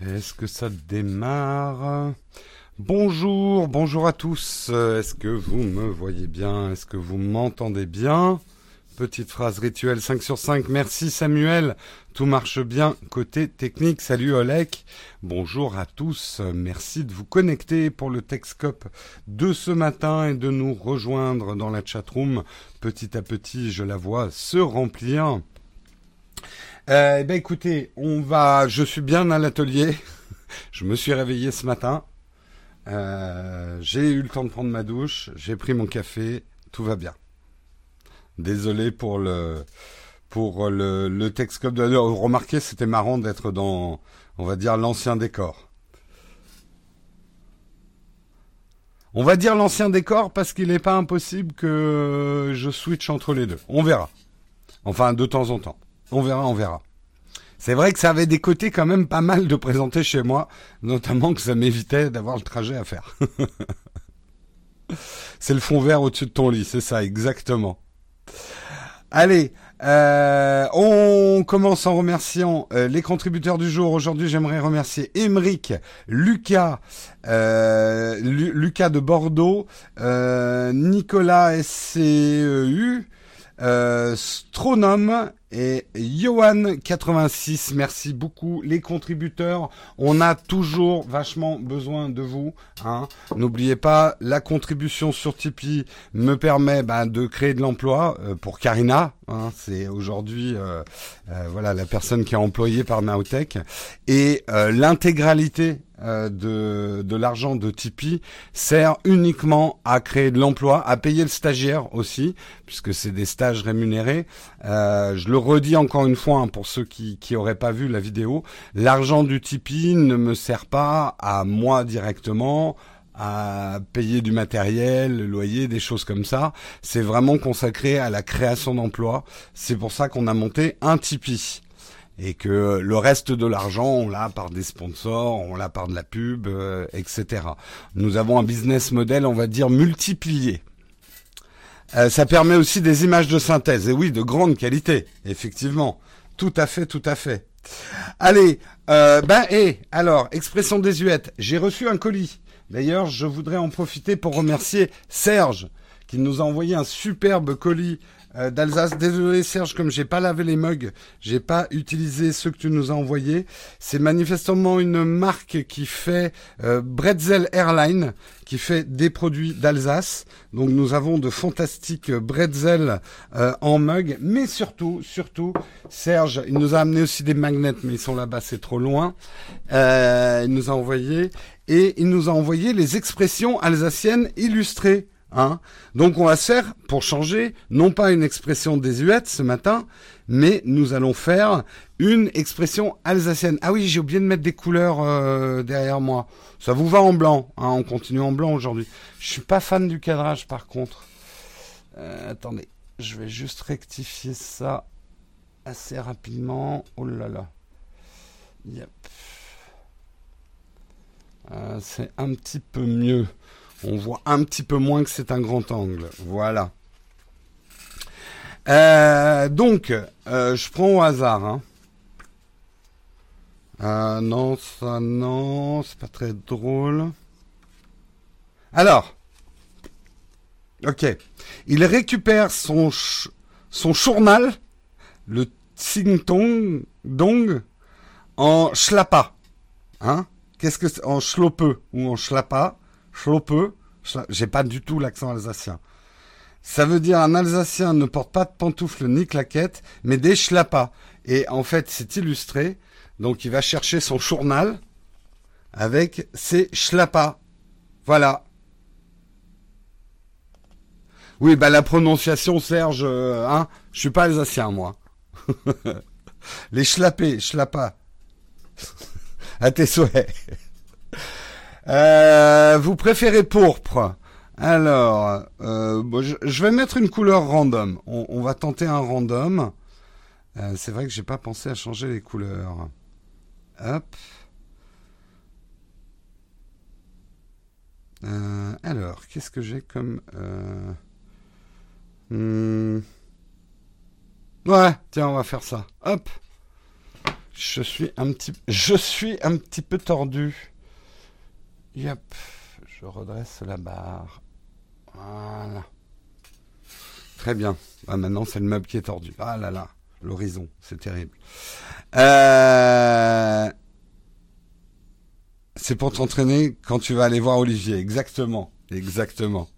Est-ce que ça démarre? Bonjour, bonjour à tous. Est-ce que vous me voyez bien? Est-ce que vous m'entendez bien? Petite phrase rituelle 5 sur 5. Merci Samuel. Tout marche bien côté technique. Salut Olek. Bonjour à tous. Merci de vous connecter pour le Texcope de ce matin et de nous rejoindre dans la chatroom. Petit à petit, je la vois se remplir. Euh, eh ben écoutez, on va. Je suis bien à l'atelier. je me suis réveillé ce matin. Euh, j'ai eu le temps de prendre ma douche. J'ai pris mon café. Tout va bien. Désolé pour le pour le, le Texcope. Remarquez, c'était marrant d'être dans, on va dire, l'ancien décor. On va dire l'ancien décor parce qu'il n'est pas impossible que je switch entre les deux. On verra. Enfin, de temps en temps. On verra, on verra. C'est vrai que ça avait des côtés quand même pas mal de présenter chez moi, notamment que ça m'évitait d'avoir le trajet à faire. c'est le fond vert au-dessus de ton lit, c'est ça, exactement. Allez, euh, on commence en remerciant euh, les contributeurs du jour. Aujourd'hui, j'aimerais remercier Emeric, Lucas, euh, Lucas de Bordeaux, Nicolas SCEU, Stronome et Johan86, merci beaucoup les contributeurs. On a toujours vachement besoin de vous. Hein. N'oubliez pas, la contribution sur Tipeee me permet ben, de créer de l'emploi euh, pour Karina. Hein. C'est aujourd'hui euh, euh, voilà la personne qui est employée par Naotech. Et l'intégralité euh, de, de l'argent de Tipeee sert uniquement à créer de l'emploi, à payer le stagiaire aussi, puisque c'est des stages rémunérés. Euh, je le redis encore une fois hein, pour ceux qui qui auraient pas vu la vidéo, l'argent du Tipeee ne me sert pas à moi directement à payer du matériel, le loyer, des choses comme ça. C'est vraiment consacré à la création d'emplois. C'est pour ça qu'on a monté un Tipeee et que le reste de l'argent, on l'a par des sponsors, on l'a par de la pub, euh, etc. Nous avons un business model, on va dire, multiplié. Euh, ça permet aussi des images de synthèse, et oui, de grande qualité, effectivement. Tout à fait, tout à fait. Allez, euh, ben, et alors, expression désuète, j'ai reçu un colis. D'ailleurs, je voudrais en profiter pour remercier Serge, qui nous a envoyé un superbe colis euh, d'Alsace. Désolé Serge, comme j'ai pas lavé les mugs, j'ai pas utilisé ceux que tu nous as envoyés. C'est manifestement une marque qui fait euh, Bretzel Airline, qui fait des produits d'Alsace. Donc nous avons de fantastiques Bretzel euh, en mug, mais surtout, surtout, Serge, il nous a amené aussi des magnets, mais ils sont là-bas, c'est trop loin. il nous a envoyé et il nous a envoyé les expressions alsaciennes illustrées. Hein Donc on va se faire, pour changer, non pas une expression désuète ce matin, mais nous allons faire une expression alsacienne. Ah oui, j'ai oublié de mettre des couleurs euh, derrière moi. Ça vous va en blanc, hein on continue en blanc aujourd'hui. Je suis pas fan du cadrage par contre. Euh, attendez, je vais juste rectifier ça assez rapidement. Oh là là. Yep. Euh, c'est un petit peu mieux on voit un petit peu moins que c'est un grand angle. Voilà. Euh, donc, euh, je prends au hasard. Hein. Euh, non, ça non, c'est pas très drôle. Alors, ok, il récupère son son journal, le Tsingtong Dong, en schlappa. Hein? Qu'est-ce que c'est? En schlopeux ou en schlappa? Schloppe, j'ai pas du tout l'accent alsacien. Ça veut dire un Alsacien ne porte pas de pantoufles ni claquettes, mais des schlappas. Et en fait, c'est illustré. Donc, il va chercher son journal avec ses schlappas. Voilà. Oui, bah la prononciation, Serge, euh, hein, je suis pas alsacien, moi. Les schlappés, schlappas. à tes souhaits. Euh, vous préférez pourpre Alors, euh, je, vais mettre une couleur random. On, va tenter un random. Euh, c'est vrai que j'ai pas pensé à changer les couleurs. Hop. alors, qu'est-ce que j'ai comme... Hmm. Ouais, tiens, on va faire ça. Hop. Je suis un petit, je suis un petit peu tordu. Yep. Je redresse la barre. Voilà. Très bien. Ah, maintenant, c'est le meuble qui est tordu. Ah là là, l'horizon, c'est terrible. Euh... C'est pour t'entraîner quand tu vas aller voir Olivier. Exactement. Exactement.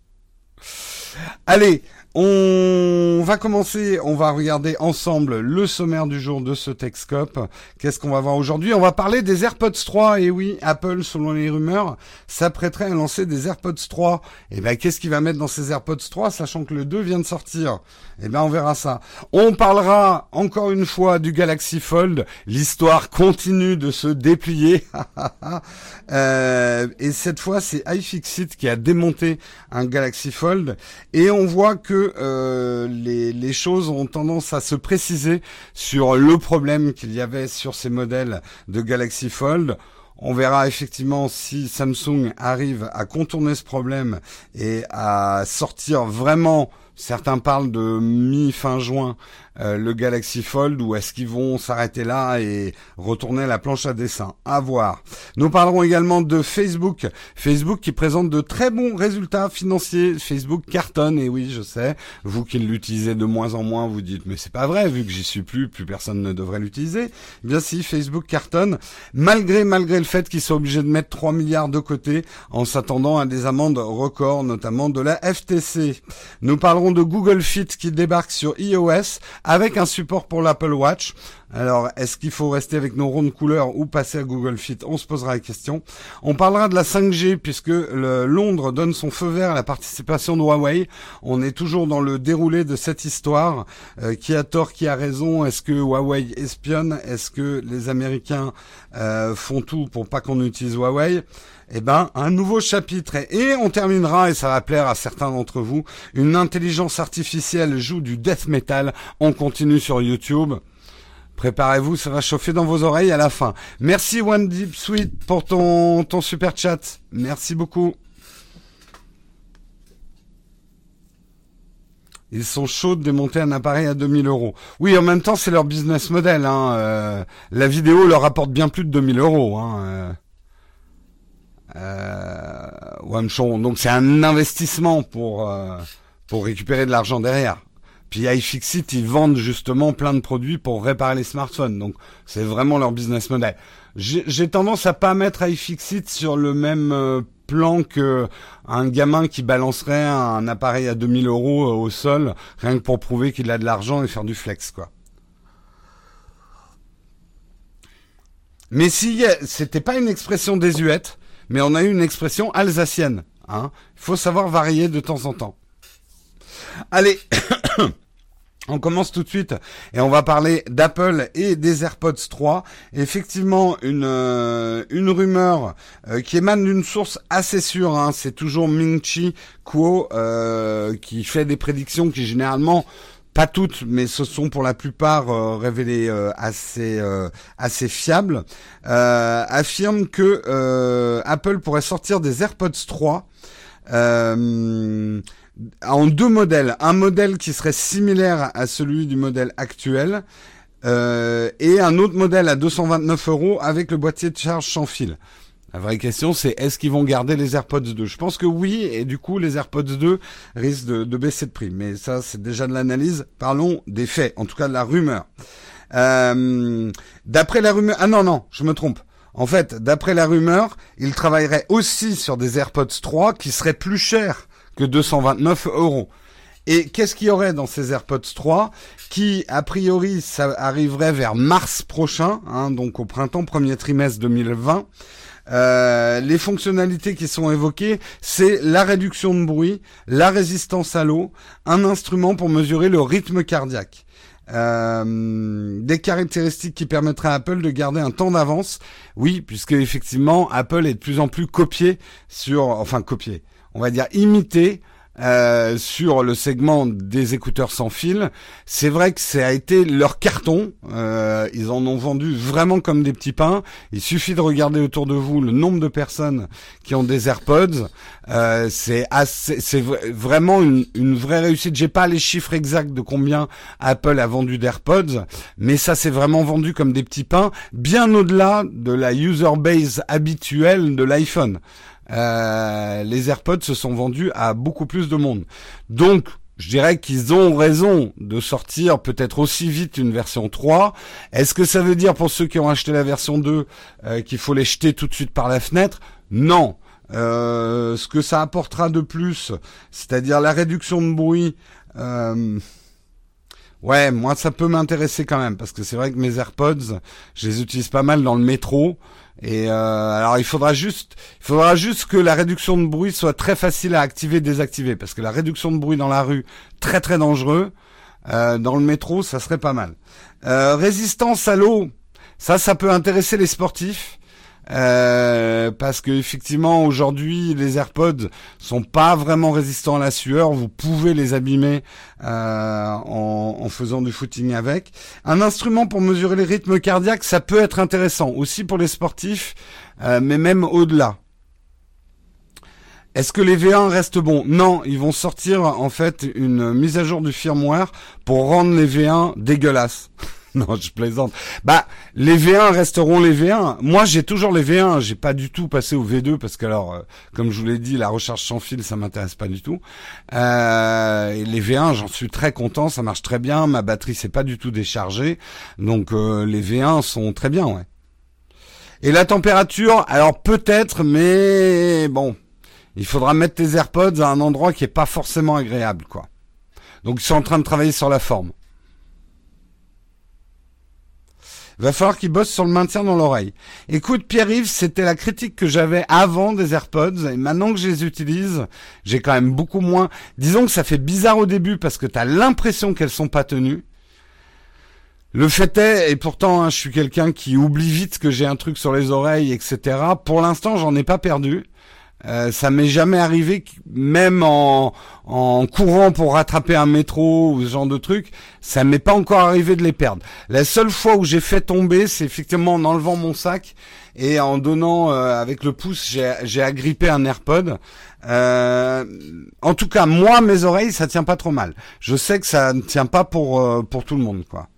Allez, on va commencer, on va regarder ensemble le sommaire du jour de ce Texcope. Qu'est-ce qu'on va voir aujourd'hui? On va parler des AirPods 3. Et oui, Apple, selon les rumeurs, s'apprêterait à lancer des AirPods 3. Et ben, qu'est-ce qu'il va mettre dans ces AirPods 3, sachant que le 2 vient de sortir? Eh ben, on verra ça. On parlera encore une fois du Galaxy Fold. L'histoire continue de se déplier. euh, et cette fois, c'est iFixit qui a démonté un Galaxy Fold. Et on voit que euh, les, choses ont tendance à se préciser sur le problème qu'il y avait sur ces modèles de Galaxy Fold. On verra effectivement si Samsung arrive à contourner ce problème et à sortir vraiment Certains parlent de mi-fin juin euh, le Galaxy Fold ou est-ce qu'ils vont s'arrêter là et retourner la planche à dessin? À voir. Nous parlerons également de Facebook. Facebook qui présente de très bons résultats financiers. Facebook cartonne et oui, je sais, vous qui l'utilisez de moins en moins, vous dites mais c'est pas vrai vu que j'y suis plus, plus personne ne devrait l'utiliser. Eh bien si, Facebook cartonne malgré malgré le fait qu'ils soient obligés de mettre 3 milliards de côté en s'attendant à des amendes records notamment de la FTC. Nous parlerons de Google Fit qui débarque sur iOS avec un support pour l'Apple Watch. Alors, est-ce qu'il faut rester avec nos rondes couleurs ou passer à Google Fit? On se posera la question. On parlera de la 5G puisque le Londres donne son feu vert à la participation de Huawei. On est toujours dans le déroulé de cette histoire. Euh, qui a tort, qui a raison? Est-ce que Huawei espionne? Est-ce que les Américains euh, font tout pour pas qu'on utilise Huawei? Eh ben, un nouveau chapitre. Et on terminera, et ça va plaire à certains d'entre vous, une intelligence artificielle joue du death metal. On continue sur YouTube. Préparez-vous, ça va chauffer dans vos oreilles à la fin. Merci One Deep Sweet pour ton, super chat. Merci beaucoup. Ils sont chauds de démonter un appareil à 2000 euros. Oui, en même temps, c'est leur business model. Hein. Euh, la vidéo leur apporte bien plus de 2000 euros. Hein. Euh. Euh, donc c'est un investissement pour euh, pour récupérer de l'argent derrière. Puis iFixit, ils vendent justement plein de produits pour réparer les smartphones. Donc c'est vraiment leur business model. J'ai tendance à pas mettre iFixit sur le même euh, plan que un gamin qui balancerait un appareil à 2000 euros au sol, rien que pour prouver qu'il a de l'argent et faire du flex, quoi. Mais si c'était pas une expression désuète, mais on a eu une expression alsacienne. Hein. Il faut savoir varier de temps en temps. Allez, on commence tout de suite et on va parler d'Apple et des AirPods 3. Effectivement, une euh, une rumeur euh, qui émane d'une source assez sûre. Hein. C'est toujours Ming-Chi Kuo euh, qui fait des prédictions qui généralement pas toutes, mais ce sont pour la plupart euh, révélées euh, assez euh, assez fiables, affirme que Apple pourrait sortir des AirPods 3 en deux modèles, un modèle qui serait similaire à celui du modèle actuel. et un autre modèle à 229 euros avec le boîtier de charge sans fil. La vraie question, c'est est-ce qu'ils vont garder les AirPods 2 Je pense que oui, et du coup, les AirPods 2 risquent de, baisser de prix. Mais ça, c'est déjà de l'analyse. Parlons des faits, en tout cas de la rumeur. Euh, d'après la rumeur... Ah non, non, je me trompe. En fait, d'après la rumeur, ils travailleraient aussi sur des AirPods 3 qui seraient plus chers que 229 euros. Et qu'est-ce qu'il y aurait dans ces AirPods 3 qui, a priori, ça arriverait vers mars prochain, hein, donc au printemps, premier trimestre 2020 euh, les fonctionnalités qui sont évoquées, c'est la réduction de bruit, la résistance à l'eau, un instrument pour mesurer le rythme cardiaque. Euh, des caractéristiques qui permettraient à Apple de garder un temps d'avance. Oui, puisque effectivement, Apple est de plus en plus copié sur, enfin copié, on va dire imité euh, sur le segment des écouteurs sans fil. C'est vrai que ça a été leur carton. Euh, ils en ont vendu vraiment comme des petits pains. Il suffit de regarder autour de vous le nombre de personnes qui ont des AirPods. Euh, c'est c'est vraiment une, une vraie réussite. J'ai pas les chiffres exacts de combien Apple a vendu d'AirPods, mais ça s'est vraiment vendu comme des petits pains, bien au-delà de la user base habituelle de l'iPhone. Euh, les AirPods se sont vendus à beaucoup plus de monde. Donc, je dirais qu'ils ont raison de sortir peut-être aussi vite une version 3. Est-ce que ça veut dire pour ceux qui ont acheté la version 2 euh, qu'il faut les jeter tout de suite par la fenêtre? Non. Euh, ce que ça apportera de plus, c'est-à-dire la réduction de bruit, ouais, moi ça peut m'intéresser quand même parce que c'est vrai que mes AirPods, je les utilise pas mal dans le métro. Et euh, alors il faudra juste, il faudra juste que la réduction de bruit soit très facile à activer, désactiver, parce que la réduction de bruit dans la rue très très dangereux. Euh, dans le métro, ça serait pas mal. Euh, résistance à l'eau, ça, ça peut intéresser les sportifs. Euh, parce que effectivement aujourd'hui les AirPods sont pas vraiment résistants à la sueur. Vous pouvez les abîmer euh, en, faisant du footing avec. Un instrument pour mesurer les rythmes cardiaques, ça peut être intéressant aussi pour les sportifs, euh, mais même au-delà. Est-ce que les V1 restent bons? Non, ils vont sortir en fait une mise à jour du firmware pour rendre les V1 dégueulasses. non, je plaisante. Bah, les V1 resteront les V1. Moi, j'ai toujours les V1. J'ai pas du tout passé au V2 parce que alors, euh, comme je vous l'ai dit, la recharge sans fil, ça m'intéresse pas du tout. Euh, et les V1, j'en suis très content. Ça marche très bien. Ma batterie s'est pas du tout déchargée. Donc, euh, les V1 sont très bien, ouais. Et la température, alors peut-être, mais bon, il faudra mettre tes AirPods à un endroit qui est pas forcément agréable, quoi. Donc, ils sont en train de travailler sur la forme. Va falloir qu'il bosse sur le maintien dans l'oreille. Écoute, Pierre-Yves, c'était la critique que j'avais avant des AirPods, et maintenant que je les utilise, j'ai quand même beaucoup moins. Disons que ça fait bizarre au début parce que tu as l'impression qu'elles sont pas tenues. Le fait est, et pourtant hein, je suis quelqu'un qui oublie vite que j'ai un truc sur les oreilles, etc. Pour l'instant, j'en ai pas perdu. Euh, ça m'est jamais arrivé, même en, en courant pour rattraper un métro ou ce genre de truc, ça m'est pas encore arrivé de les perdre. La seule fois où j'ai fait tomber, c'est effectivement en enlevant mon sac et en donnant euh, avec le pouce, j'ai agrippé un AirPod. Euh, en tout cas, moi, mes oreilles, ça tient pas trop mal. Je sais que ça ne tient pas pour pour tout le monde, quoi.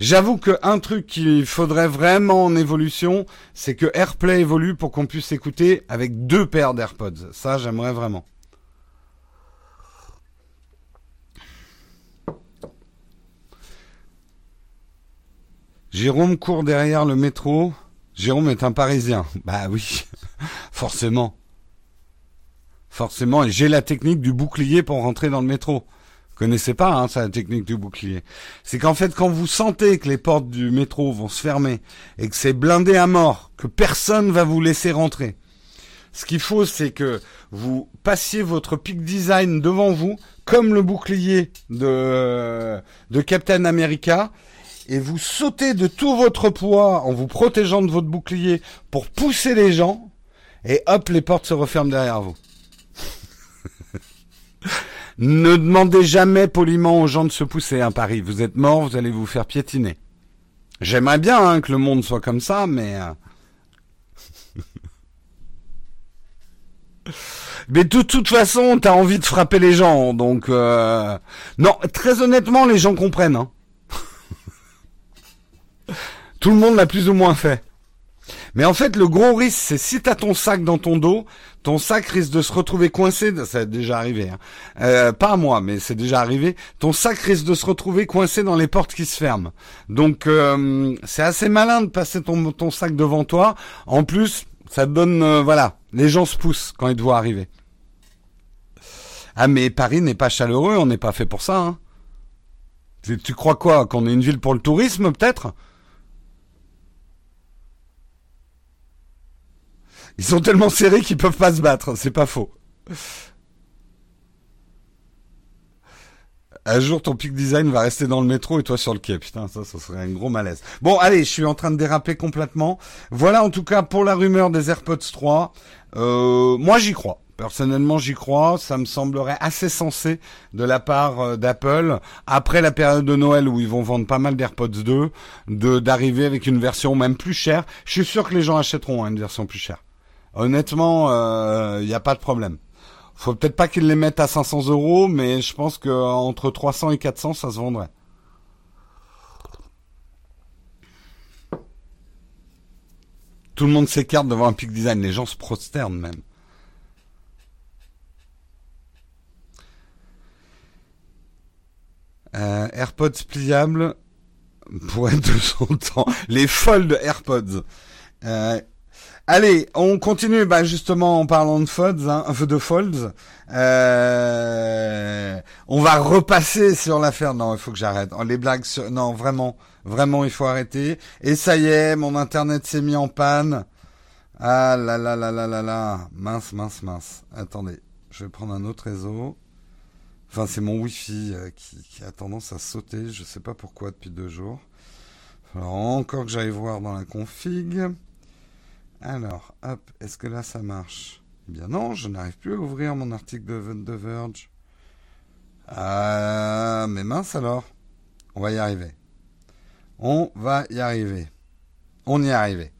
J'avoue que un truc qu'il faudrait vraiment en évolution, c'est que AirPlay évolue pour qu'on puisse écouter avec deux paires d'AirPods. Ça, j'aimerais vraiment. Jérôme court derrière le métro. Jérôme est un Parisien. Bah oui, forcément. Forcément, et j'ai la technique du bouclier pour rentrer dans le métro connaissez pas hein, ça la technique du bouclier. C'est qu'en fait quand vous sentez que les portes du métro vont se fermer et que c'est blindé à mort, que personne va vous laisser rentrer. Ce qu'il faut c'est que vous passiez votre peak design devant vous comme le bouclier de de Captain America et vous sautez de tout votre poids en vous protégeant de votre bouclier pour pousser les gens et hop les portes se referment derrière vous. Ne demandez jamais poliment aux gens de se pousser à hein, Paris. Vous êtes mort, vous allez vous faire piétiner. J'aimerais bien hein, que le monde soit comme ça, mais... Euh, mais de toute façon, t'as envie de frapper les gens, donc... Euh... Non, très honnêtement, les gens comprennent. Hein. Tout le monde l'a plus ou moins fait. Mais en fait, le gros risque, c'est si t'as ton sac dans ton dos, ton sac risque de se retrouver coincé. Ça est déjà arrivé. Hein. Euh, pas à moi, mais c'est déjà arrivé. Ton sac risque de se retrouver coincé dans les portes qui se ferment. Donc, euh, c'est assez malin de passer ton, sac devant toi. En plus, ça donne, euh, voilà, les gens se poussent quand ils te voient arriver. Ah, mais Paris n'est pas chaleureux. On n'est pas fait pour ça. Hein. Tu crois quoi Qu'on est une ville pour le tourisme, peut-être? Ils sont tellement serrés qu'ils peuvent pas se battre, c'est pas faux. Un jour, ton peak design va rester dans le métro et toi sur le quai. Putain, ça, ça serait un gros malaise. Bon, allez, je suis en train de déraper complètement. Voilà, en tout cas, pour la rumeur des AirPods 3. Euh, moi, j'y crois. Personnellement, j'y crois. Ça me semblerait assez sensé de la part euh, d'Apple, après la période de Noël où ils vont vendre pas mal d'AirPods 2, de d'arriver avec une version même plus chère. Je suis sûr que les gens achèteront hein, une version plus chère. Honnêtement, il euh, n'y a pas de problème. Faut peut-être pas qu'ils les mettent à 500 euros, mais je pense que entre 300 et 400, ça se vendrait. Tout le monde s'écarte devant un Peak Design. Les gens se prosternent même. Euh, AirPods pliables pour être de son temps. Les Fold AirPods. Euh, allez, on continue. Bah justement en parlant de Folds, hein, de Folds. Euh, on va repasser sur l'affaire. Non, il faut que j'arrête. Oh, les blagues. Sur... Non, vraiment. Vraiment, il faut arrêter. Et ça y est, mon internet s'est mis en panne. Ah là là là là là là. Mince, mince, mince. Attendez, je vais prendre un autre réseau. Enfin, c'est mon Wi-Fi euh, qui, a tendance à sauter. Je sais pas pourquoi depuis deux jours. Alors encore que j'aille voir dans la config. Alors, hop, est-ce que là ça marche? Eh bien non, je n'arrive plus à ouvrir mon article de, de Verge. Ah, mais mince alors. On va y arriver. On va y arriver. On y est arrivé.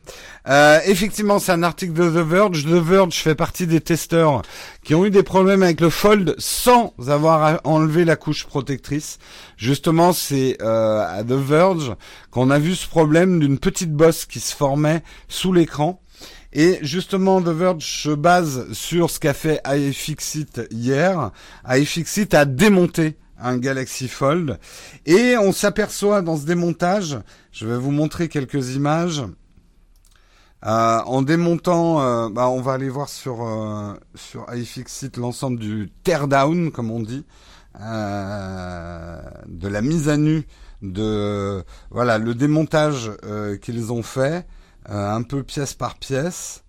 Euh, effectivement, c'est un article de The Verge. The Verge fait partie des testeurs qui ont eu des problèmes avec le Fold sans avoir enlevé la couche protectrice. Justement, c'est euh, à The Verge qu'on a vu ce problème d'une petite bosse qui se formait sous l'écran. Et justement, The Verge se base sur ce qu'a fait iFixit hier. iFixit a démonté un Galaxy Fold. Et on s'aperçoit dans ce démontage, je vais vous montrer quelques images. Euh, en démontant, euh, bah, on va aller voir sur euh, sur iFixit l'ensemble du teardown, comme on dit, euh, de la mise à nu, de voilà le démontage qu'ils ont fait, un peu pièce par pièce.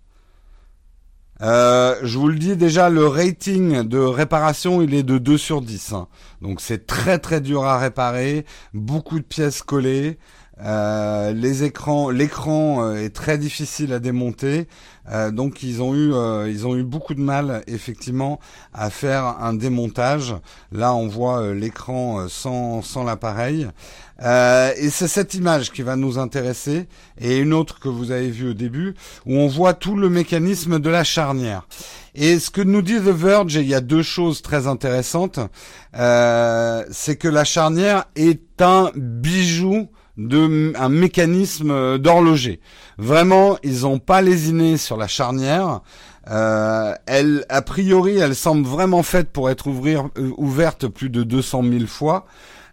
Euh, je vous le dis déjà, le rating de réparation, il est de 2 sur 10. Hein. Donc c'est très très dur à réparer, beaucoup de pièces collées. Euh, les écrans, l'écran euh, est très difficile à démonter, euh, donc ils ont eu, ils ont eu beaucoup de mal effectivement à faire un démontage. Là, on voit l'écran sans sans l'appareil, et c'est cette image qui va nous intéresser et une autre que vous avez vue au début où on voit tout le mécanisme de la charnière. Et ce que nous dit The Verge, il y a deux choses très intéressantes, c'est que la charnière est un bijou de un mécanisme d'horloger. Vraiment, ils n'ont pas lésiné sur la charnière. Euh, elle, a priori, elle semble vraiment faite pour être ouvrir, euh, ouverte plus de 200 000 fois.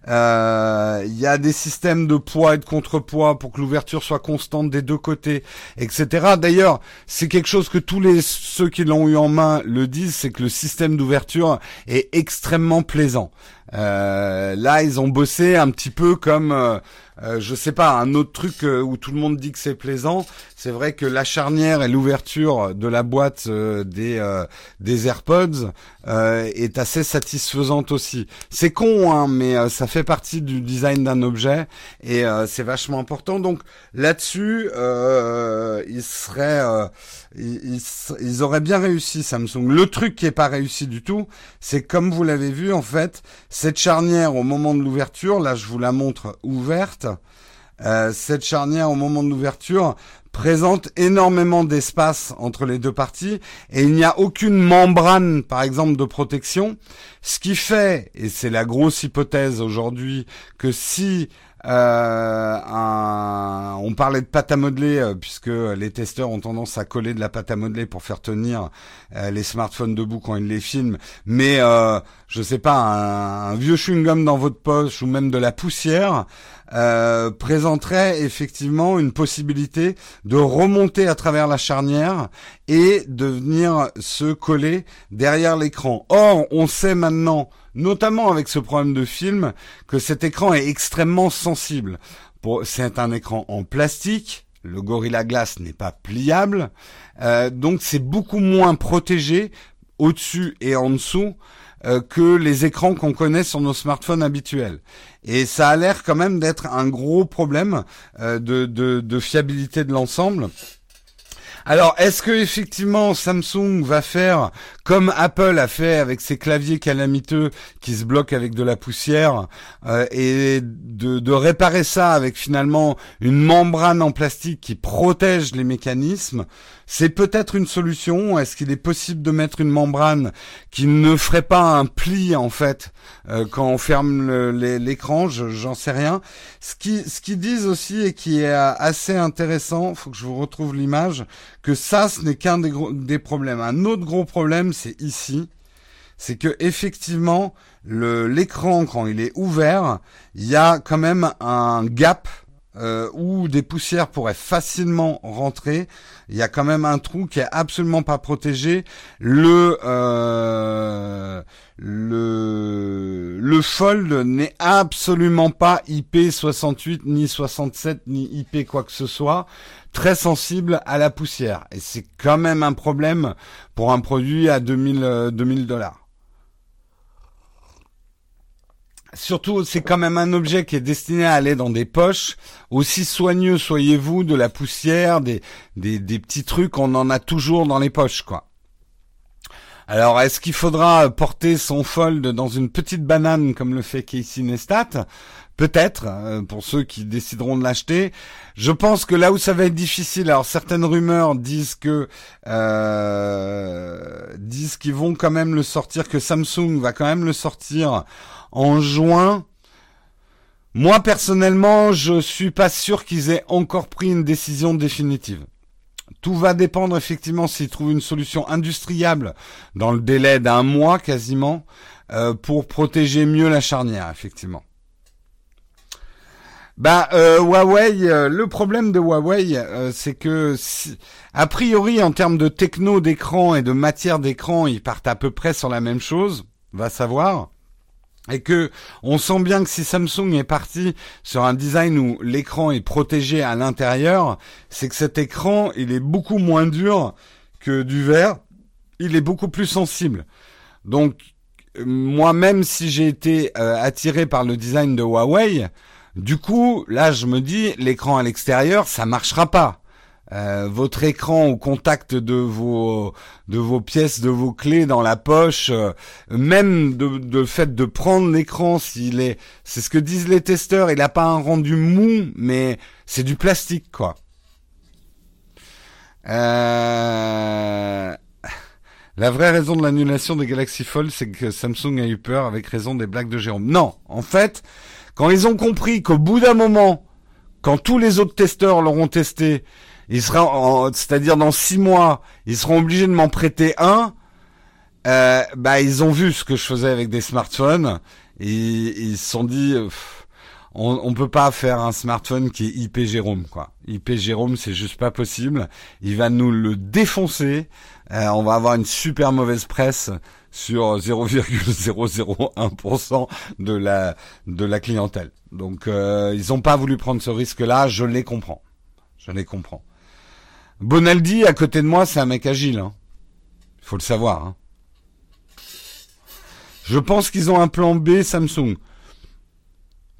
Euh, il y a des systèmes de poids et de contrepoids pour que l'ouverture soit constante des deux côtés, etc. D'ailleurs, c'est quelque chose que tous les ceux qui l'ont eu en main le disent, c'est que le système d'ouverture est extrêmement plaisant. Euh, là, ils ont bossé un petit peu comme, euh, euh je sais pas, un autre truc où tout le monde dit que c'est plaisant. C'est vrai que la charnière et l'ouverture de la boîte des des AirPods est assez satisfaisante aussi. C'est con, hein, mais ça fait partie du design d'un objet et c'est vachement important. Donc là-dessus, il serait ils, auraient bien réussi Samsung. Le truc qui est pas réussi du tout, c'est comme vous l'avez vu en fait, cette charnière au moment de l'ouverture, là je vous la montre ouverte, euh, cette charnière au moment de l'ouverture présente énormément d'espace entre les deux parties et il n'y a aucune membrane par exemple de protection, ce qui fait, et c'est la grosse hypothèse aujourd'hui, que si euh, on parlait de pâte à modeler euh, puisque les testeurs ont tendance à coller de la pâte à modeler pour faire tenir euh, les smartphones debout quand ils les filment. Mais je sais pas, un, vieux chewing gum dans votre poche ou même de la poussière présenterait effectivement une possibilité de remonter à travers la charnière et de venir se coller derrière l'écran. Or, on sait maintenant notamment avec ce problème de film, que cet écran est extrêmement sensible. C'est un écran en plastique, le Gorilla Glass n'est pas pliable, euh, donc c'est beaucoup moins protégé au-dessus et en dessous euh, que les écrans qu'on connaît sur nos smartphones habituels. Et ça a l'air quand même d'être un gros problème euh, de, de fiabilité de l'ensemble. Alors, est-ce que effectivement Samsung va faire comme Apple a fait avec ses claviers calamiteux qui se bloquent avec de la poussière, euh, et de, réparer ça avec finalement une membrane en plastique qui protège les mécanismes, c'est peut-être une solution. Est-ce qu'il est possible de mettre une membrane qui ne ferait pas un pli en fait euh, quand on ferme l'écran? J'en sais rien. Ce qui, ce qu'ils disent aussi et qui est assez intéressant, faut que je vous retrouve l'image, que ça, ce n'est qu'un des, des problèmes. Un autre gros problème, c'est ici c'est que effectivement l'écran quand il est ouvert, il y a quand même un gap euh, où des poussières pourraient facilement rentrer. Il y a quand même un trou qui est absolument pas protégé. Le euh, le le fold n'est absolument pas IP68 ni 67 ni IP quoi que ce soit. Très sensible à la poussière et c'est quand même un problème pour un produit à 2000 2000 dollars. Surtout, c'est quand même un objet qui est destiné à aller dans des poches. Aussi soigneux soyez-vous de la poussière, des, des, petits trucs, on en a toujours dans les poches, quoi. Alors, est-ce qu'il faudra porter son fold dans une petite banane comme le fait Casey Neistat? Peut-être, euh, pour ceux qui décideront de l'acheter. Je pense que là où ça va être difficile, alors certaines rumeurs disent que euh, disent qu'ils vont quand même le sortir, que Samsung va quand même le sortir en juin. Moi personnellement, je suis pas sûr qu'ils aient encore pris une décision définitive. Tout va dépendre effectivement s'ils trouvent une solution industriable dans le délai d'un mois quasiment euh, pour protéger mieux la charnière, effectivement. Bah euh, Huawei, euh, le problème de Huawei, c'est que a priori en termes de techno d'écran et de matière d'écran, ils partent à peu près sur la même chose, va savoir et que on sent bien que si Samsung est parti sur un design où l'écran est protégé à l'intérieur, c'est que cet écran, il est beaucoup moins dur que du verre, il est beaucoup plus sensible. Donc moi-même si j'ai été euh, attiré par le design de Huawei, du coup, là je me dis l'écran à l'extérieur, ça marchera pas. Euh, votre écran au contact de vos de vos pièces, de vos clés dans la poche, euh, même de, de fait de prendre l'écran s'il est, c'est ce que disent les testeurs, il n'a pas un rendu mou, mais c'est du plastique quoi. Euh... La vraie raison de l'annulation des Galaxy Fold, c'est que Samsung a eu peur avec raison des blagues de Jérôme. Non, en fait, quand ils ont compris qu'au bout d'un moment, quand tous les autres testeurs l'auront testé, il sera, c'est-à-dire dans six mois, ils seront obligés de m'en prêter un. Euh, bah, ils ont vu ce que je faisais avec des smartphones et, ils se sont dit, on, on peut pas faire un smartphone qui est IP Jérôme, quoi. IP Jérôme, c'est juste pas possible. Il va nous le défoncer. Euh, on va avoir une super mauvaise presse sur 0,001% de la de la clientèle. Donc euh, ils ont pas voulu prendre ce risque-là. Je les comprends. Je les comprends. Bonaldi, à côté de moi, c'est un mec agile. Hein. Il faut le savoir. Hein. Je pense qu'ils ont un plan B Samsung.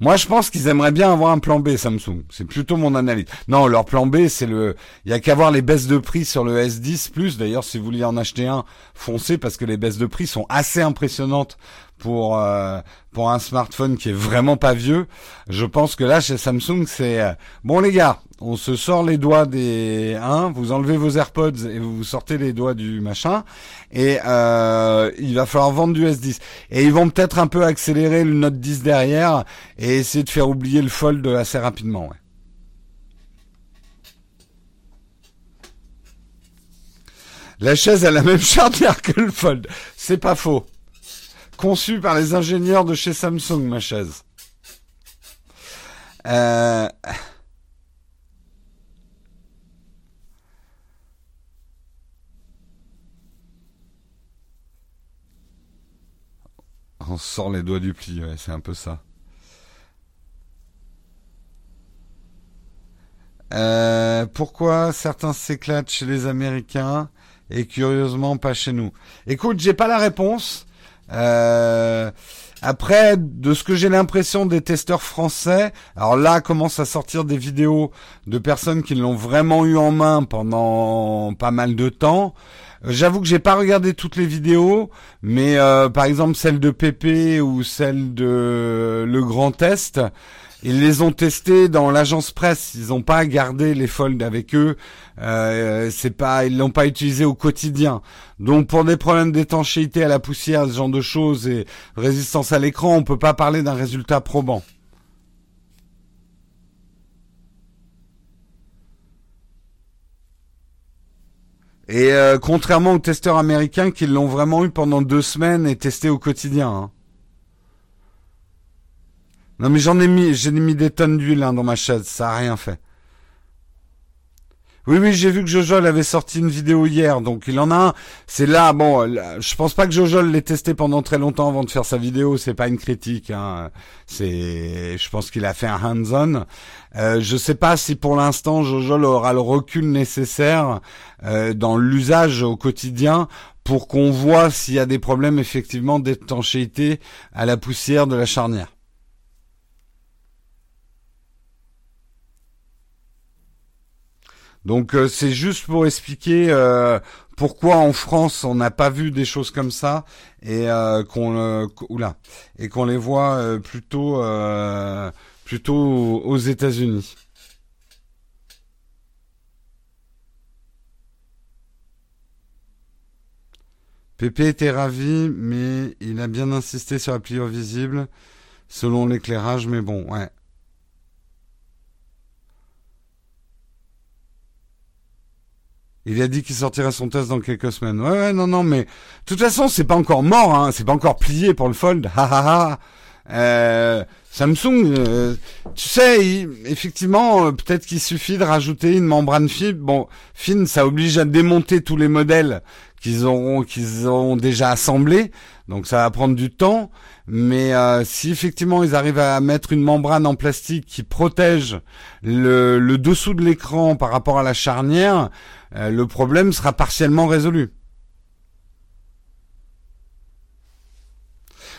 Moi, je pense qu'ils aimeraient bien avoir un plan B Samsung. C'est plutôt mon analyse. Non, leur plan B, c'est le. Il y a qu'à voir les baisses de prix sur le S10 Plus. D'ailleurs, si vous voulez en acheter un, foncez parce que les baisses de prix sont assez impressionnantes pour euh, pour un smartphone qui est vraiment pas vieux. Je pense que là, chez Samsung, c'est euh, bon les gars on se sort les doigts des hein, vous enlevez vos AirPods et vous sortez les doigts du machin et euh, il va falloir vendre du S10 et ils vont peut-être un peu accélérer le Note 10 derrière et essayer de faire oublier le Fold assez rapidement. La chaise a la même charnière que le Fold. C'est pas faux. Conçu par les ingénieurs de chez Samsung, ma chaise. Euh... On sort les doigts du pli, c'est un peu ça. Euh, pourquoi certains s'éclatent chez les Américains et curieusement pas chez nous? Écoute, j'ai pas la réponse. Euh, Après, de ce que j'ai l'impression des testeurs français, alors là commence à sortir des vidéos de personnes qui l'ont vraiment eu en main pendant pas mal de temps. J'avoue que j'ai pas regardé toutes les vidéos, mais euh, par exemple celle de Pépé ou celle de Le Grand Test, ils les ont testés dans l'agence presse. Ils n'ont pas gardé les folds avec eux. Euh, c'est pas, ils l'ont pas utilisé au quotidien. Donc pour des problèmes d'étanchéité à la poussière, ce genre de choses et résistance à l'écran, on peut pas parler d'un résultat probant. Et euh, contrairement aux testeurs américains qui l'ont vraiment eu pendant deux semaines et testé au quotidien. Hein. Non mais j'en ai mis, j'ai mis des tonnes d'huile hein, dans ma chaise, ça a rien fait. Oui, oui, j'ai vu que Jojol avait sorti une vidéo hier, donc il en a un. C'est là, bon, je pense pas que Jojol l'ait testé pendant très longtemps avant de faire sa vidéo. C'est pas une critique. Hein. C'est, je pense qu'il a fait un hands-on. Euh, je sais pas si pour l'instant Jojol aura le recul nécessaire euh, dans l'usage au quotidien pour qu'on voit s'il y a des problèmes effectivement d'étanchéité à la poussière de la charnière. Donc euh, c'est juste pour expliquer euh, pourquoi en France on n'a pas vu des choses comme ça et euh, qu'on et qu'on les voit plutôt plutôt aux États-Unis. Pépé était ravi, mais il a bien insisté sur la pliure visible selon l'éclairage, mais bon, ouais. Il a dit qu'il sortirait son test dans quelques semaines. Ouais, ouais, non, non, mais de toute façon, c'est pas encore mort, hein, c'est pas encore plié pour le Fold. Ha ha ha. Euh, Samsung, euh, tu sais, effectivement, euh, peut-être qu'il suffit de rajouter une membrane fine. Bon, fine, ça oblige à démonter tous les modèles qu'ils auront, qu'ils auront déjà assemblés. Donc ça va prendre du temps. Mais euh, si effectivement ils arrivent à mettre une membrane en plastique qui protège le, dessous de l'écran par rapport à la charnière, le problème sera partiellement résolu.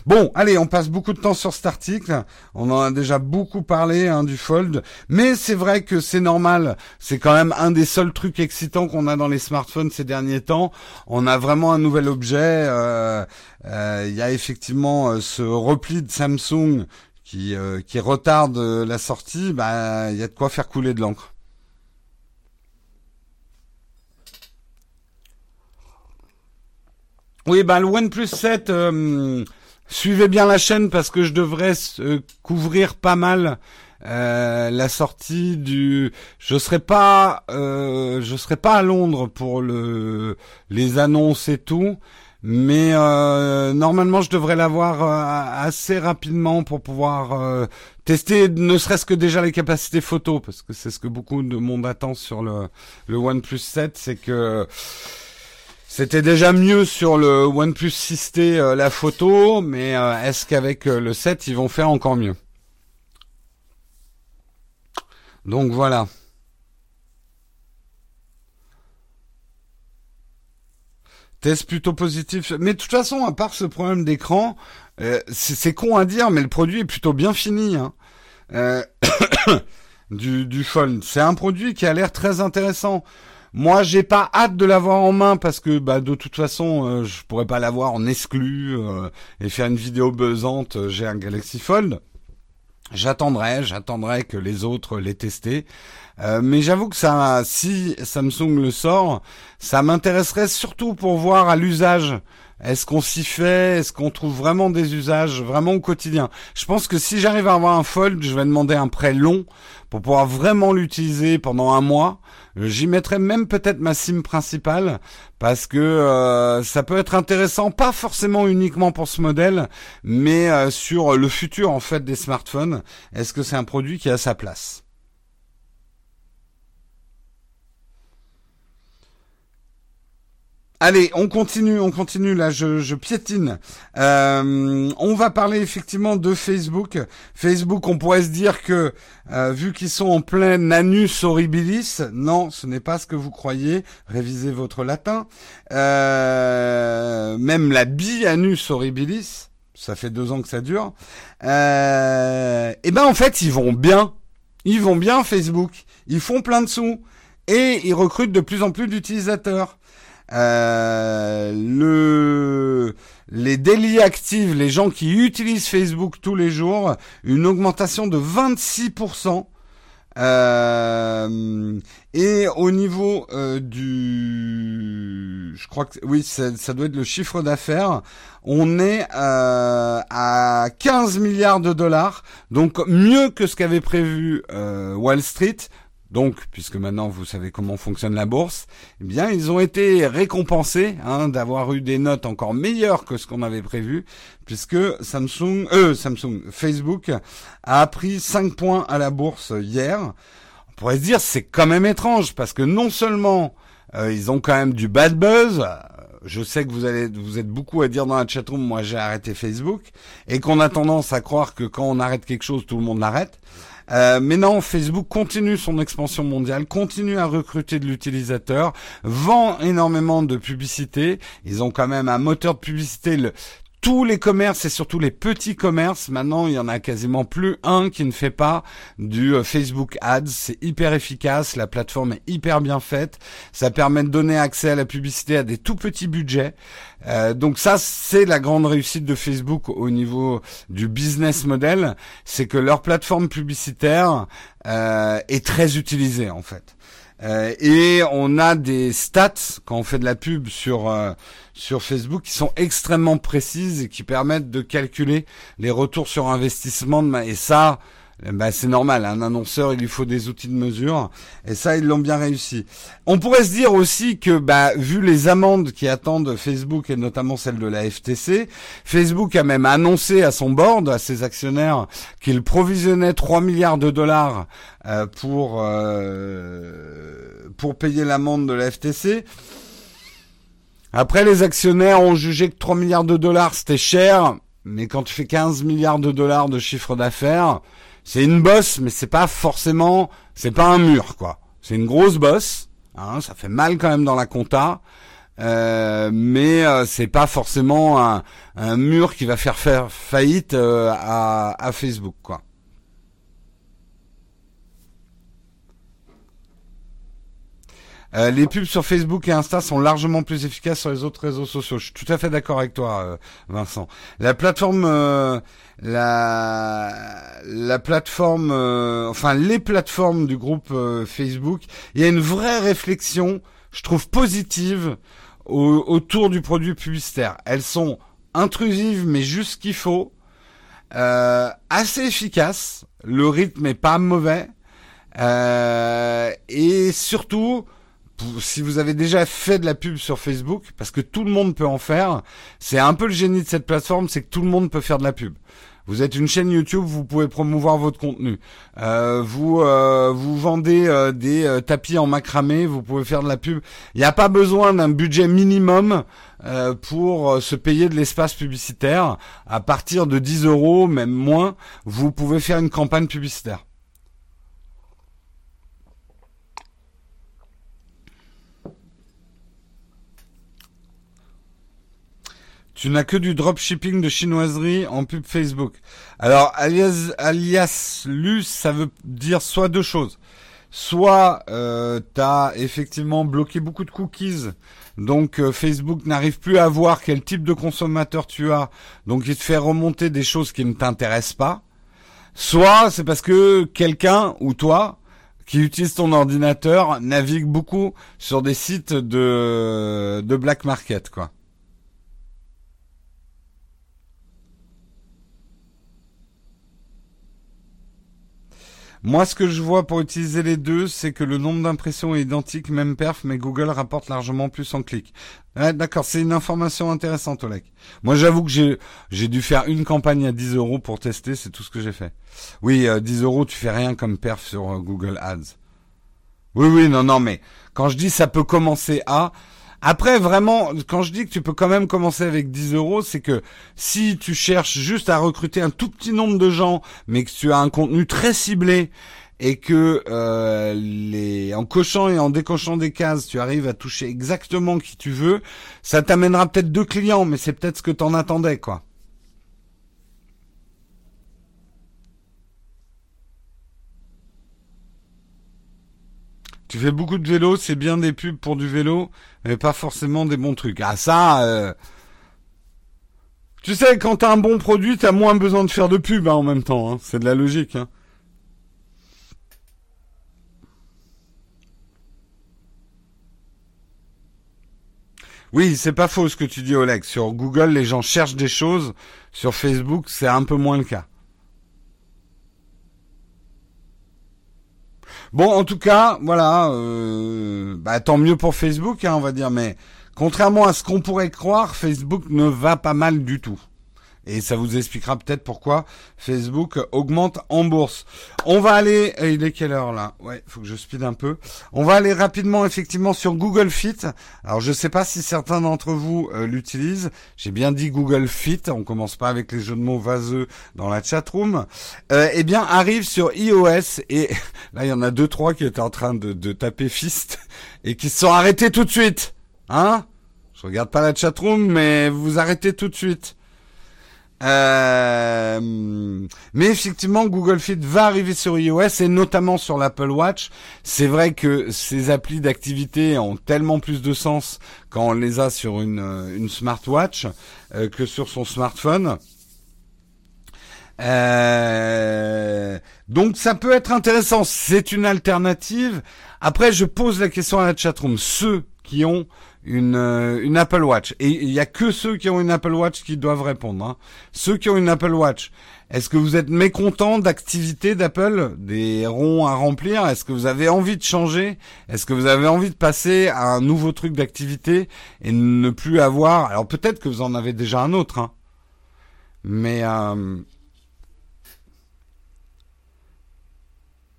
Bon, allez, on passe beaucoup de temps sur cet article. On en a déjà beaucoup parlé hein, du fold, mais c'est vrai que c'est normal. C'est quand même un des seuls trucs excitants qu'on a dans les smartphones ces derniers temps. On a vraiment un nouvel objet. Euh, euh, il y a effectivement ce repli de Samsung qui, qui retarde la sortie. Bah, il y a de quoi faire couler de l'encre. Oui, bah le OnePlus 7, euh, suivez bien la chaîne parce que je devrais euh, couvrir pas mal euh, la sortie du. Je serai pas, je serai pas à Londres pour le les annonces et tout, mais normalement je devrais l'avoir assez rapidement pour pouvoir tester, ne serait-ce que déjà les capacités photo, parce que c'est ce que beaucoup de monde attend sur le le OnePlus 7, c'est que c'était déjà mieux sur le OnePlus 6T euh, la photo, mais euh, est-ce qu'avec euh, le 7 ils vont faire encore mieux? Donc voilà. Test plutôt positif. Mais de toute façon, à part ce problème d'écran, c'est con à dire, mais le produit est plutôt bien fini. Hein. du, du Fold. C'est un produit qui a l'air très intéressant. Moi, j'ai pas hâte de l'avoir en main parce que bah de toute façon, euh, je pourrais pas l'avoir en exclu euh, et faire une vidéo buzzante. Euh, j'ai un Galaxy Fold. J'attendrai, j'attendrai que les autres l'aient testé. mais j'avoue que ça, si Samsung le sort, ça m'intéresserait surtout pour voir à l'usage. Est-ce qu'on s'y fait? Est-ce qu'on trouve vraiment des usages vraiment au quotidien? Je pense que si j'arrive à avoir un Fold, je vais demander un prêt long pour pouvoir vraiment l'utiliser pendant un mois. J'y mettrai même peut-être ma SIM principale parce que euh, ça peut être intéressant, pas forcément uniquement pour ce modèle, mais euh, sur le futur en fait des smartphones. Est-ce que c'est un produit qui a sa place? Allez, on continue, on continue. Là, je, piétine. Euh, on va parler effectivement de Facebook. Facebook, on pourrait se dire que euh, vu qu'ils sont en plein anus horribilis, non, ce n'est pas ce que vous croyez. Révisez votre latin. Euh, même la bi anus horribilis. ça fait deux ans que ça dure. Et ben en fait, ils vont bien. Ils vont bien Facebook. Ils font plein de sous et ils recrutent de plus en plus d'utilisateurs. Euh, le les daily actives, les gens qui utilisent Facebook tous les jours, une augmentation de 26%. Euh, et au niveau euh, du, je crois que oui, ça, doit être le chiffre d'affaires. On est à 15 milliards de dollars, donc mieux que ce qu'avait prévu Wall Street. Donc, puisque maintenant vous savez comment fonctionne la bourse, eh bien, ils ont été récompensés hein, d'avoir eu des notes encore meilleures que ce qu'on avait prévu, puisque Samsung, euh, Samsung, Facebook a pris 5 points à la bourse hier. On pourrait se dire c'est quand même étrange parce que non seulement euh, ils ont quand même du bad buzz, je sais que vous allez, vous êtes beaucoup à dire dans la chatroom, moi j'ai arrêté Facebook, et qu'on a tendance à croire que quand on arrête quelque chose, tout le monde l'arrête. Euh, mais non, Facebook continue son expansion mondiale, continue à recruter de l'utilisateur, vend énormément de publicité. Ils ont quand même un moteur de publicité, le, tous les commerces et surtout les petits commerces, maintenant il y en a quasiment plus un qui ne fait pas du euh, Facebook Ads. C'est hyper efficace, la plateforme est hyper bien faite, ça permet de donner accès à la publicité à des tout petits budgets. Euh, donc ça c'est la grande réussite de Facebook au niveau du business model, c'est que leur plateforme publicitaire euh, est très utilisée en fait. Euh, et on a des stats quand on fait de la pub sur euh, sur Facebook qui sont extrêmement précises et qui permettent de calculer les retours sur investissement. De et ça, bah, c'est normal, un annonceur, il lui faut des outils de mesure, et ça, ils l'ont bien réussi. On pourrait se dire aussi que, bah, vu les amendes qui attendent Facebook, et notamment celle de la FTC, Facebook a même annoncé à son board, à ses actionnaires, qu'il provisionnait 3 milliards de dollars euh, pour, euh, pour payer l'amende de la FTC. Après, les actionnaires ont jugé que 3 milliards de dollars, c'était cher, mais quand tu fais 15 milliards de dollars de chiffre d'affaires, c'est une bosse, mais c'est pas forcément, c'est pas un mur, quoi. C'est une grosse bosse, hein, ça fait mal quand même dans la compta, euh, mais euh, c'est pas forcément un, mur qui va faire faire faillite euh, à, à Facebook, quoi. Euh, les pubs sur Facebook et Insta sont largement plus efficaces sur les autres réseaux sociaux. Je suis tout à fait d'accord avec toi, euh, Vincent. La plateforme, euh, la la plateforme, enfin les plateformes du groupe Facebook, il y a une vraie réflexion, je trouve positive, autour du produit publicitaire. Elles sont intrusives, mais juste ce qu'il faut, assez efficaces. Le rythme est pas mauvais. et surtout, si vous avez déjà fait de la pub sur Facebook, parce que tout le monde peut en faire, c'est un peu le génie de cette plateforme, c'est que tout le monde peut faire de la pub. Vous êtes une chaîne YouTube, vous pouvez promouvoir votre contenu. Euh, vous euh, vous vendez euh, des tapis en macramé, vous pouvez faire de la pub. Il n'y a pas besoin d'un budget minimum pour se payer de l'espace publicitaire. À partir de 10 euros, même moins, vous pouvez faire une campagne publicitaire. Tu n'as que du dropshipping de chinoiserie en pub Facebook. Alors, alias, alias lu, ça veut dire soit deux choses. Soit euh, tu as effectivement bloqué beaucoup de cookies, donc euh, Facebook n'arrive plus à voir quel type de consommateur tu as, donc il te fait remonter des choses qui ne t'intéressent pas. Soit c'est parce que quelqu'un ou toi qui utilise ton ordinateur navigue beaucoup sur des sites de, de black market, quoi. Moi, ce que je vois pour utiliser les deux, c'est que le nombre d'impressions est identique, même perf, mais Google rapporte largement plus en clic. D'accord, c'est une information intéressante, Olek. Moi, j'avoue que j'ai dû faire une campagne à 10 euros pour tester, c'est tout ce que j'ai fait. Oui, 10 euh, euros, tu fais rien comme perf sur euh, Google Ads. Oui, oui, non, non, mais quand je dis ça peut commencer à, après, vraiment, quand je dis que tu peux quand même commencer avec 10 euros, c'est que si tu cherches juste à recruter un tout petit nombre de gens, mais que tu as un contenu très ciblé et que euh, les en cochant et en décochant des cases, tu arrives à toucher exactement qui tu veux, ça t'amènera peut-être deux clients, mais c'est peut-être ce que t'en attendais, quoi. Tu fais beaucoup de vélo, c'est bien des pubs pour du vélo, mais pas forcément des bons trucs. Ah ça, euh... tu sais, quand t'as un bon produit, t'as moins besoin de faire de pub hein, en même temps. Hein. C'est de la logique. Hein. Oui, c'est pas faux ce que tu dis, Oleg. Sur Google, les gens cherchent des choses. Sur Facebook, c'est un peu moins le cas. Bon, en tout cas, voilà, euh, bah, tant mieux pour Facebook, hein, on va dire. Mais contrairement à ce qu'on pourrait croire, Facebook ne va pas mal du tout. Et ça vous expliquera peut-être pourquoi Facebook augmente en bourse. On va aller, euh, il est quelle heure là? Ouais, faut que je speed un peu. On va aller rapidement effectivement sur Google Fit. Alors je sais pas si certains d'entre vous euh, l'utilisent. J'ai bien dit Google Fit. On commence pas avec les jeux de mots vaseux dans la chatroom. Euh, eh bien, arrive sur iOS et là il y en a deux trois qui étaient en train de, de taper Fist et qui se sont arrêtés tout de suite. Hein? Je regarde pas la chatroom, mais vous arrêtez tout de suite. Euh, mais effectivement, Google Fit va arriver sur iOS et notamment sur l'Apple Watch. C'est vrai que ces applis d'activité ont tellement plus de sens quand on les a sur une, euh, smartwatch euh, que sur son smartphone. donc ça peut être intéressant, c'est une alternative. Après, je pose la question à la chatroom. Ceux qui ont une, euh, une Apple Watch. Et il y a que ceux qui ont une Apple Watch qui doivent répondre. Hein. Ceux qui ont une Apple Watch, est-ce que vous êtes mécontent d'activité d'Apple, des ronds à remplir? Est-ce que vous avez envie de changer? Est-ce que vous avez envie de passer à un nouveau truc d'activité et ne plus avoir Alors peut-être que vous en avez déjà un autre, hein. mais euh...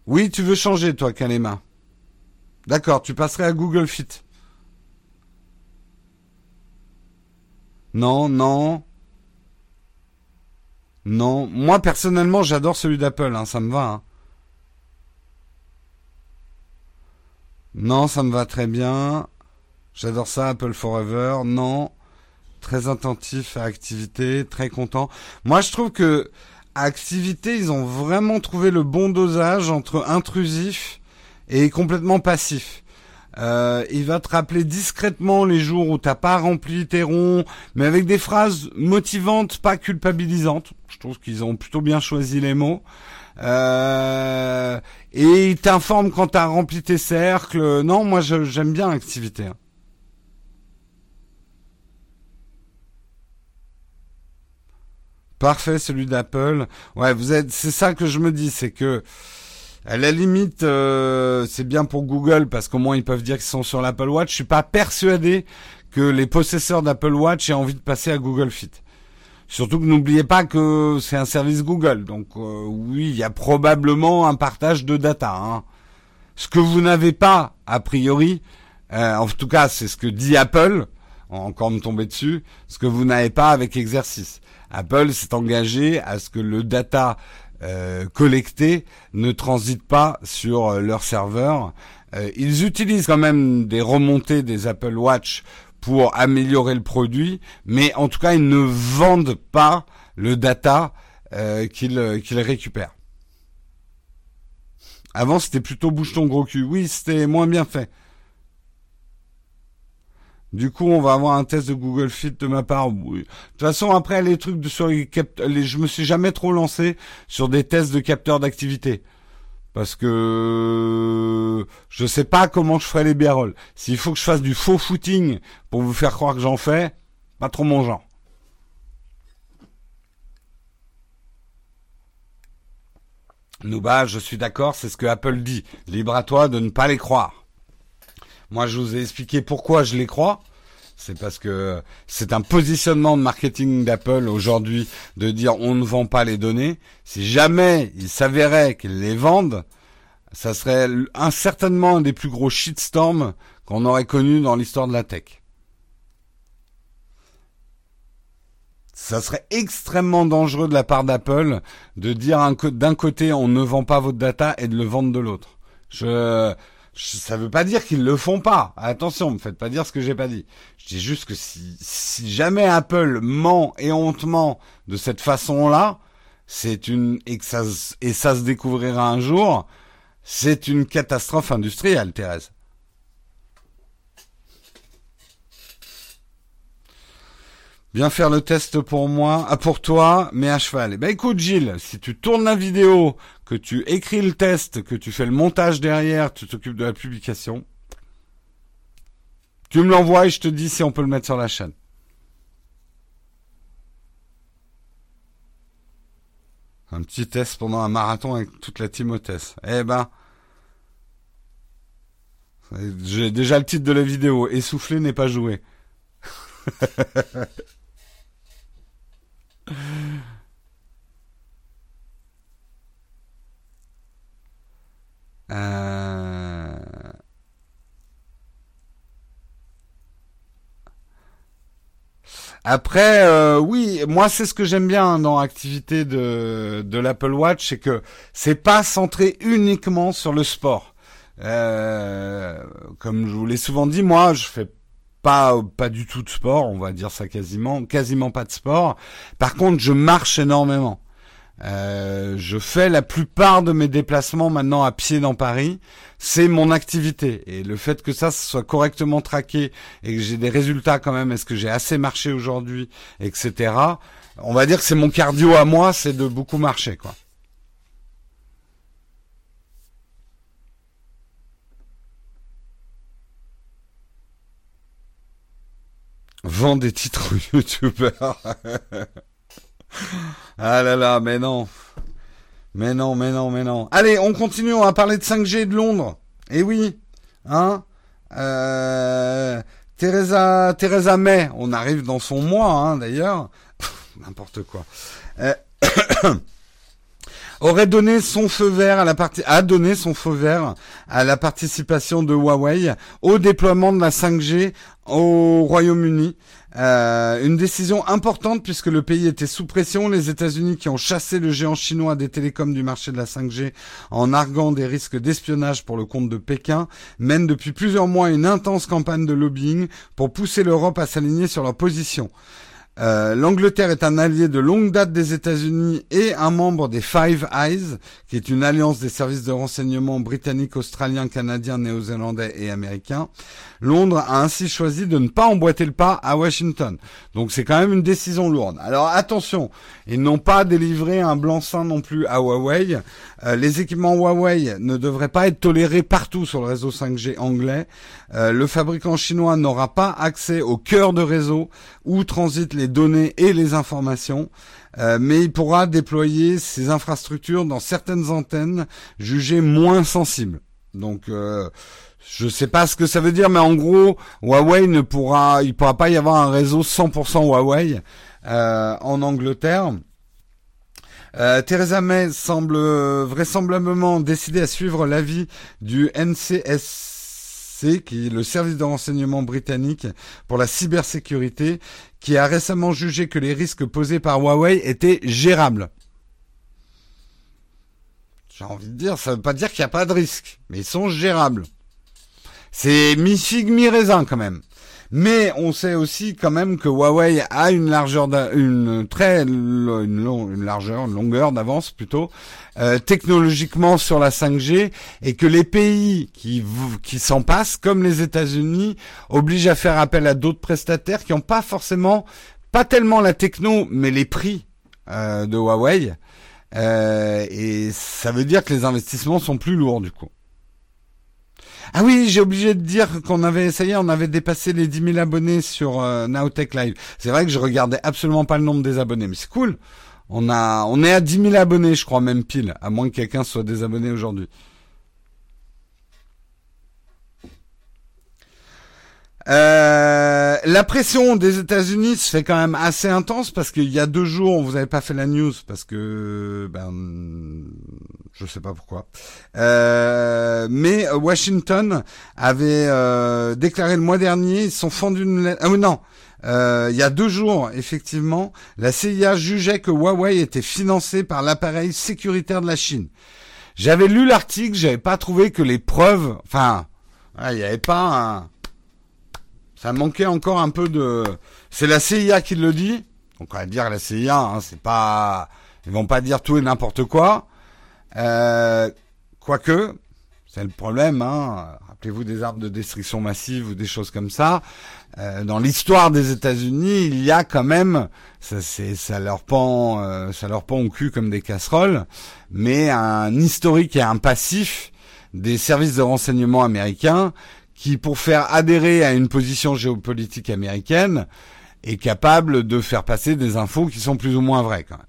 oui, tu veux changer toi, Kalema D'accord, tu passerais à Google Fit. Non, non. Non. Moi, personnellement, j'adore celui d'Apple, hein, ça me va. Hein. Non, ça me va très bien. J'adore ça, Apple Forever. Non. Très attentif à activité, très content. Moi, je trouve que activité, ils ont vraiment trouvé le bon dosage entre intrusif et complètement passif. Euh, il va te rappeler discrètement les jours où t'as pas rempli tes ronds, mais avec des phrases motivantes, pas culpabilisantes. Je trouve qu'ils ont plutôt bien choisi les mots. Euh, et il t'informe quand t'as rempli tes cercles. Non, moi j'aime bien l'activité. Hein. Parfait, celui d'Apple. Ouais, vous êtes. C'est ça que je me dis, c'est que à la limite, euh, c'est bien pour Google parce qu'au moins ils peuvent dire qu'ils sont sur l'Apple Watch. Je suis pas persuadé que les possesseurs d'Apple Watch aient envie de passer à Google Fit. Surtout que n'oubliez pas que c'est un service Google. Donc euh, oui, il y a probablement un partage de data. Hein. Ce que vous n'avez pas, a priori, euh, en tout cas c'est ce que dit Apple, encore me tomber dessus, ce que vous n'avez pas avec exercice. Apple s'est engagé à ce que le data euh, collectés ne transitent pas sur euh, leur serveur. Euh, ils utilisent quand même des remontées des Apple Watch pour améliorer le produit, mais en tout cas ils ne vendent pas le data qu'ils récupèrent. Avant c'était plutôt bouche ton gros cul. Oui, c'était moins bien fait. Du coup, on va avoir un test de Google Fit de ma part. De toute façon, après les trucs de, sur les, les je me suis jamais trop lancé sur des tests de capteurs d'activité parce que je sais pas comment je ferai les bérolles. S'il faut que je fasse du faux footing pour vous faire croire que j'en fais, pas trop mon genre. Nouba, je suis d'accord, c'est ce que Apple dit. Libre à toi de ne pas les croire. Moi, je vous ai expliqué pourquoi je les crois. C'est parce que c'est un positionnement de marketing d'Apple aujourd'hui de dire on ne vend pas les données. Si jamais il s'avérait qu'ils les vendent, ça serait un, certainement un des plus gros shitstorms qu'on aurait connu dans l'histoire de la tech. Ça serait extrêmement dangereux de la part d'Apple de dire d'un côté on ne vend pas votre data et de le vendre de l'autre. Je ça veut pas dire qu'ils le font pas. Attention, me faites pas dire ce que j'ai pas dit. Je dis juste que si, si jamais Apple ment et hontement de cette façon-là, c'est une et ça et ça se découvrira un jour, C'est une catastrophe industrielle, Thérèse. Bien faire le test pour moi, ah, pour toi, mais à cheval. Eh ben écoute Gilles, si tu tournes la vidéo, que tu écris le test, que tu fais le montage derrière, tu t'occupes de la publication, tu me l'envoies et je te dis si on peut le mettre sur la chaîne. Un petit test pendant un marathon avec toute la team Eh ben, j'ai déjà le titre de la vidéo. Essoufflé n'est pas joué. Euh, après, euh, oui, moi c'est ce que j'aime bien dans l'activité de, l'Apple Watch, c'est que c'est pas centré uniquement sur le sport. Euh, comme je vous l'ai souvent dit, moi je fais pas pas du tout de sport, on va dire ça quasiment, quasiment pas de sport. Par contre, je marche énormément. Euh, je fais la plupart de mes déplacements maintenant à pied dans Paris. C'est mon activité. Et le fait que ça soit correctement traqué et que j'ai des résultats quand même, est-ce que j'ai assez marché aujourd'hui, etc. On va dire que c'est mon cardio à moi, c'est de beaucoup marcher, quoi. Vends des titres youtubeurs. ah là là, mais non. Mais non, mais non, mais non. Allez, on continue, on va parler de 5G de Londres. Eh oui, hein euh, Teresa, May, on arrive dans son mois, hein, d'ailleurs. N'importe quoi. Euh, aurait donné son feu vert à la partie, a donné son feu vert à la participation de Huawei au déploiement de la 5G au Royaume-Uni. Euh, une décision importante puisque le pays était sous pression. Les États-Unis qui ont chassé le géant chinois des télécoms du marché de la 5G en arguant des risques d'espionnage pour le compte de Pékin mènent depuis plusieurs mois une intense campagne de lobbying pour pousser l'Europe à s'aligner sur leur position. Euh, L'Angleterre est un allié de longue date des États-Unis et un membre des Five Eyes, qui est une alliance des services de renseignement britanniques, australiens, canadiens, néo-zélandais et américains. Londres a ainsi choisi de ne pas emboîter le pas à Washington. Donc c'est quand même une décision lourde. Alors attention, ils n'ont pas délivré un blanc-seing non plus à Huawei. Euh, les équipements Huawei ne devraient pas être tolérés partout sur le réseau 5G anglais. Euh, le fabricant chinois n'aura pas accès au cœur de réseau où transitent les données et les informations. Euh, mais il pourra déployer ses infrastructures dans certaines antennes jugées moins sensibles. Donc je sais pas ce que ça veut dire, mais en gros, Huawei ne pourra, il pourra pas y avoir un réseau 100% Huawei euh, en Angleterre. Euh, Theresa May semble vraisemblablement décider à suivre l'avis du NCSC, qui est le service de renseignement britannique pour la cybersécurité, qui a récemment jugé que les risques posés par Huawei étaient gérables. J'ai envie de dire, ça veut pas dire qu'il n'y a pas de risque, mais ils sont gérables. C'est mi-figue, mi-raisin quand même. Mais on sait aussi quand même que Huawei a une largeur, une très une, largeur, une longueur d'avance plutôt euh, technologiquement sur la 5G et que les pays qui s'en passent, comme les États-Unis, obligent à faire appel à d'autres prestataires qui n'ont pas forcément, pas tellement la techno, mais les prix euh, de Huawei. Euh, et ça veut dire que les investissements sont plus lourds du coup. Ah oui, j'ai oublié de dire qu'on avait, ça on avait dépassé les 10 000 abonnés sur euh, Nowtech Live. C'est vrai que je regardais absolument pas le nombre des abonnés, mais c'est cool. On a, on est à 10 000 abonnés, je crois même pile, à moins que quelqu'un soit désabonné aujourd'hui. Euh, la pression des États-Unis se fait quand même assez intense parce qu'il y a deux jours, vous avez pas fait la news parce que ben je sais pas pourquoi. Euh, mais Washington avait euh, déclaré le mois dernier, ils sont fendus une lettre. Ah non. Euh, il y a deux jours, effectivement, la CIA jugeait que Huawei était financé par l'appareil sécuritaire de la Chine. J'avais lu l'article, j'avais pas trouvé que les preuves, enfin, il n'y avait pas un, ça manquait encore un peu de. C'est la CIA qui le dit. Donc on va dire la CIA, hein, c'est pas. Ils vont pas dire tout et n'importe quoi. Euh, quoique, C'est le problème, hein. Rappelez-vous des arbres de destruction massive ou des choses comme ça. Euh, dans l'histoire des États-Unis, il y a quand même, ça, ça leur pend, euh, ça leur pend au cul comme des casseroles, mais un historique et un passif des services de renseignement américains qui, pour faire adhérer à une position géopolitique américaine, est capable de faire passer des infos qui sont plus ou moins vraies quand même.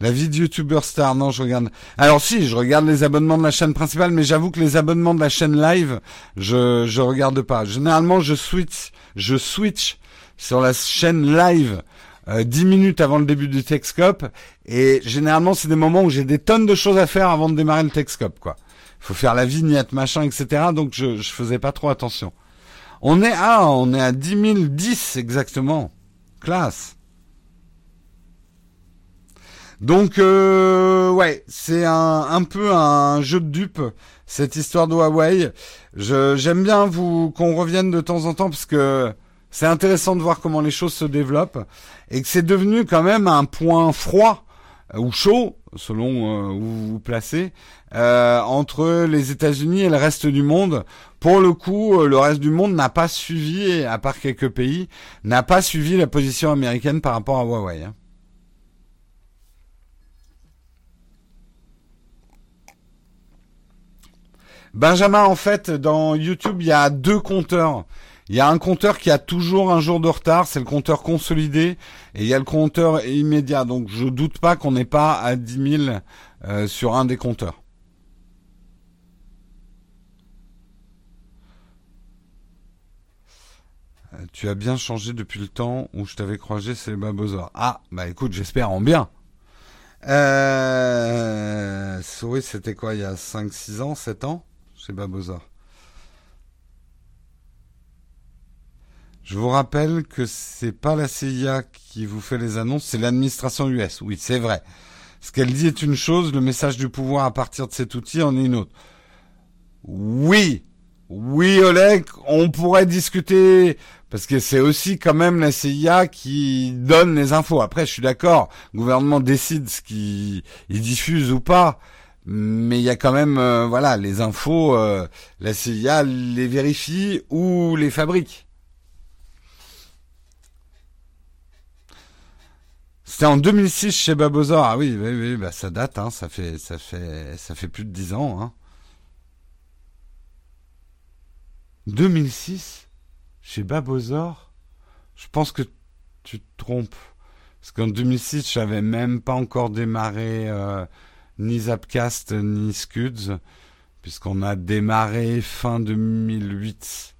La vie de YouTuber star, non, je regarde. Alors si, je regarde les abonnements de la chaîne principale, mais j'avoue que les abonnements de la chaîne live, je je regarde pas. Généralement, je switch, je switch sur la chaîne live 10 minutes avant le début du Texcope, et généralement, c'est des moments où j'ai des tonnes de choses à faire avant de démarrer le Texcope, quoi. Faut faire la vignette, machin, etc. Donc je je faisais pas trop attention. On est ah, on est à 10 010 exactement. Classe. Donc euh, ouais, c'est un, un peu un jeu de dupe cette histoire de Huawei. J'aime bien vous qu'on revienne de temps en temps parce que c'est intéressant de voir comment les choses se développent et que c'est devenu quand même un point froid ou chaud selon euh, où vous vous placez euh, entre les États-Unis et le reste du monde. Pour le coup, euh, le reste du monde n'a pas suivi, à part quelques pays, n'a pas suivi la position américaine par rapport à Huawei. Hein. Benjamin, en fait, dans YouTube, il y a deux compteurs. Il y a un compteur qui a toujours un jour de retard, c'est le compteur consolidé, et il y a le compteur immédiat. Donc je doute pas qu'on n'est pas à 10 000 euh, sur un des compteurs. Euh, tu as bien changé depuis le temps où je t'avais croisé, c'est Babozor. Ah, bah écoute, j'espère en bien. Euh... Oui, c'était quoi, il y a 5-6 ans, 7 ans? C'est Babozor. Je vous rappelle que c'est pas la CIA qui vous fait les annonces, c'est l'administration US. Oui, c'est vrai. Ce qu'elle dit est une chose, le message du pouvoir à partir de cet outil en est une autre. Oui, oui, Oleg, on pourrait discuter parce que c'est aussi quand même la CIA qui donne les infos. Après, je suis d'accord, le gouvernement décide ce qu'il diffuse ou pas mais il y a quand même, euh, voilà, les infos, euh, la CIA les vérifie ou les fabrique. C'était en 2006 chez Babozor. Ah oui, oui, oui, bah ça date, hein, ça fait, ça fait, ça fait plus de 10 ans. Hein. 2006 chez Babozor. Je pense que tu te trompes, parce qu'en 2006, j'avais même pas encore démarré. Euh, ni Zapcast ni Scuds, puisqu'on a démarré fin 2008.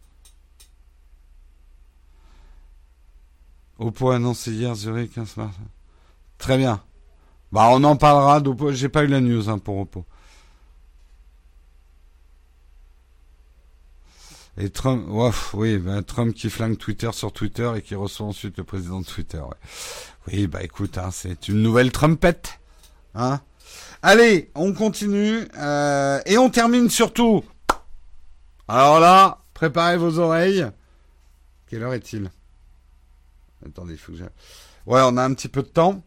Oppo annoncé hier Zurich 15 mars. Très bien. Bah on en parlera. J'ai pas eu la news hein, pour Oppo. Et Trump, oui, bah, Trump qui flingue Twitter sur Twitter et qui reçoit ensuite le président de Twitter. Oui, bah écoute, hein, c'est une nouvelle Trumpette, hein. Allez, on continue euh, et on termine surtout. Alors là, préparez vos oreilles. Quelle heure est-il? Attendez, il faut que j'ai... Ouais, on a un petit peu de temps.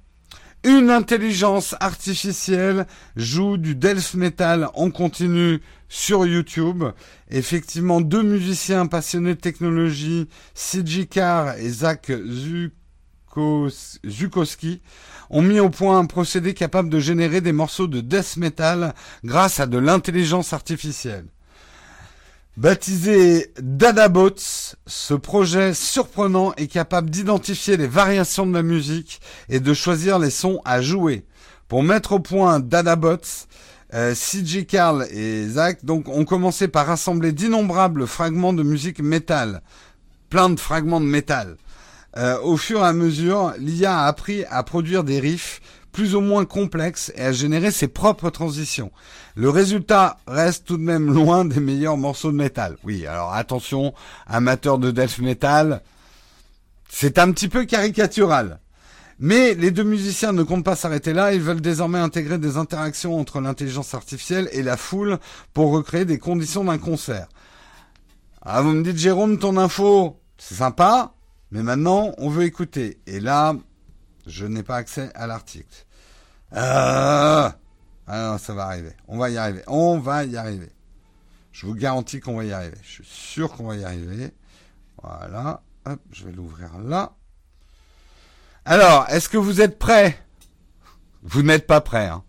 Une intelligence artificielle joue du death metal en continu sur YouTube. Effectivement, deux musiciens passionnés de technologie, CG Carr et Zach Zukowski, ont mis au point un procédé capable de générer des morceaux de death metal grâce à de l'intelligence artificielle. Baptisé Dadabots, ce projet surprenant est capable d'identifier les variations de la musique et de choisir les sons à jouer. Pour mettre au point Dadabots, euh, CJ Carl et Zach donc ont commencé par rassembler d'innombrables fragments de musique métal, plein de fragments de métal. Euh, au fur et à mesure, l'IA a appris à produire des riffs plus ou moins complexes et à générer ses propres transitions. Le résultat reste tout de même loin des meilleurs morceaux de métal. Oui, alors attention, amateurs de death metal, c'est un petit peu caricatural. Mais les deux musiciens ne comptent pas s'arrêter là, ils veulent désormais intégrer des interactions entre l'intelligence artificielle et la foule pour recréer des conditions d'un concert. Ah, vous me dites Jérôme, ton info, c'est sympa, Mais maintenant, on veut écouter. Et là, je n'ai pas accès à l'article. Ah, ah ça va arriver. On va y arriver. On va y arriver. Je vous garantis qu'on va y arriver. Je suis sûr qu'on va y arriver. Voilà. Hop, je vais l'ouvrir là. Alors, est-ce que vous êtes prêts? Vous n'êtes pas prêts. Hein.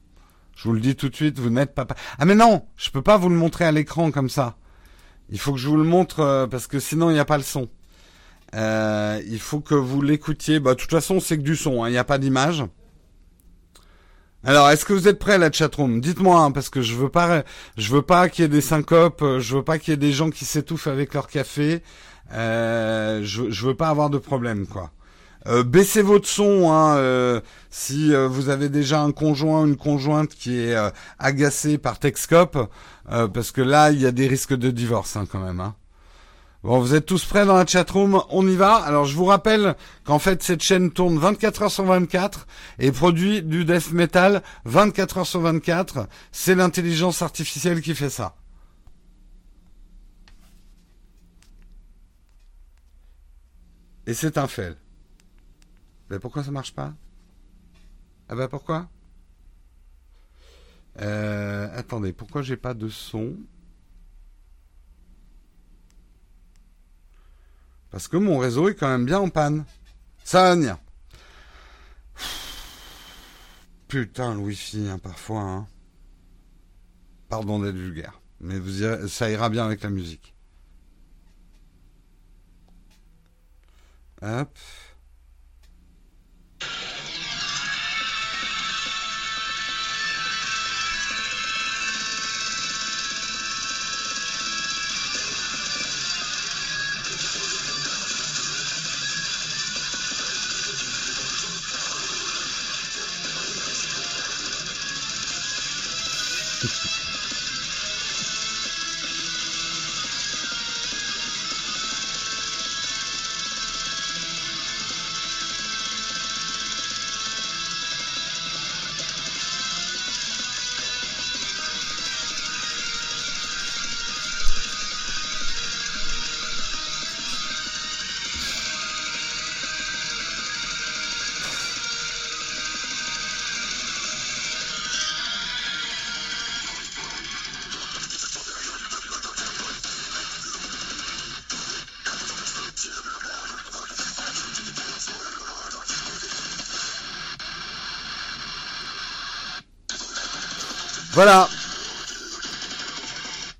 Je vous le dis tout de suite, vous n'êtes pas prêts. Ah mais non, je peux pas vous le montrer à l'écran comme ça. Il faut que je vous le montre euh, parce que sinon il n'y a pas le son. Euh, il faut que vous l'écoutiez. Bah, de toute façon, c'est que du son. Hein. Il n'y a pas d'image. Alors, est-ce que vous êtes prêts, la chatroom? Dites-moi, hein, parce que je veux pas, je veux pas qu'il y ait des syncopes, euh, je veux pas qu'il y ait des gens qui s'étouffent avec leur café. Euh, je, je veux pas avoir de problème, quoi. Euh, baissez votre son hein, si vous avez déjà un conjoint, une conjointe qui est agacé par Texcope, parce que là, il y a des risques de divorce hein, quand même. Hein. Bon, vous êtes tous prêts dans la chatroom On y va. Alors, je vous rappelle qu'en fait, cette chaîne tourne 24 heures sur 24 et produit du death metal 24 heures sur 24. C'est l'intelligence artificielle qui fait ça. Et c'est un fait. Mais pourquoi ça marche pas? Ah ben pourquoi? Euh, Attendez, pourquoi j'ai pas de son? Parce que mon réseau est quand même bien en panne. Ça va venir. Putain, le wifi, hein, parfois. Hein. Pardon d'être vulgaire. Mais ça ira bien avec la musique. Hop. Voilà.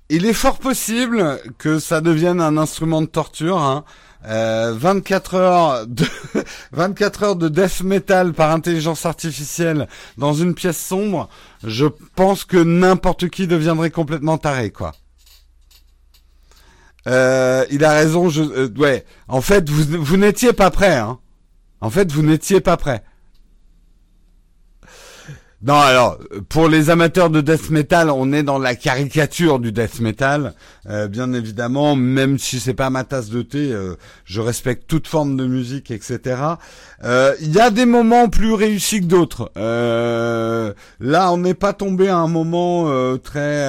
Il est fort possible que ça devienne un instrument de torture. Hein. 24 euh, heures de 24 heures de death metal par intelligence artificielle dans une pièce sombre, je pense que n'importe qui deviendrait complètement taré, quoi. Euh, il a raison. Je, euh, ouais. En fait, vous, vous n'étiez pas prêt. Hein. En fait, vous n'étiez pas prêt. Non, alors pour les amateurs de death metal, on est dans la caricature du death metal, euh, bien évidemment. Même si c'est pas ma tasse de thé, euh, je respecte toute forme de musique, etc. Euh, il y a des moments plus réussis que d'autres. là, on n'est pas tombé à un moment très,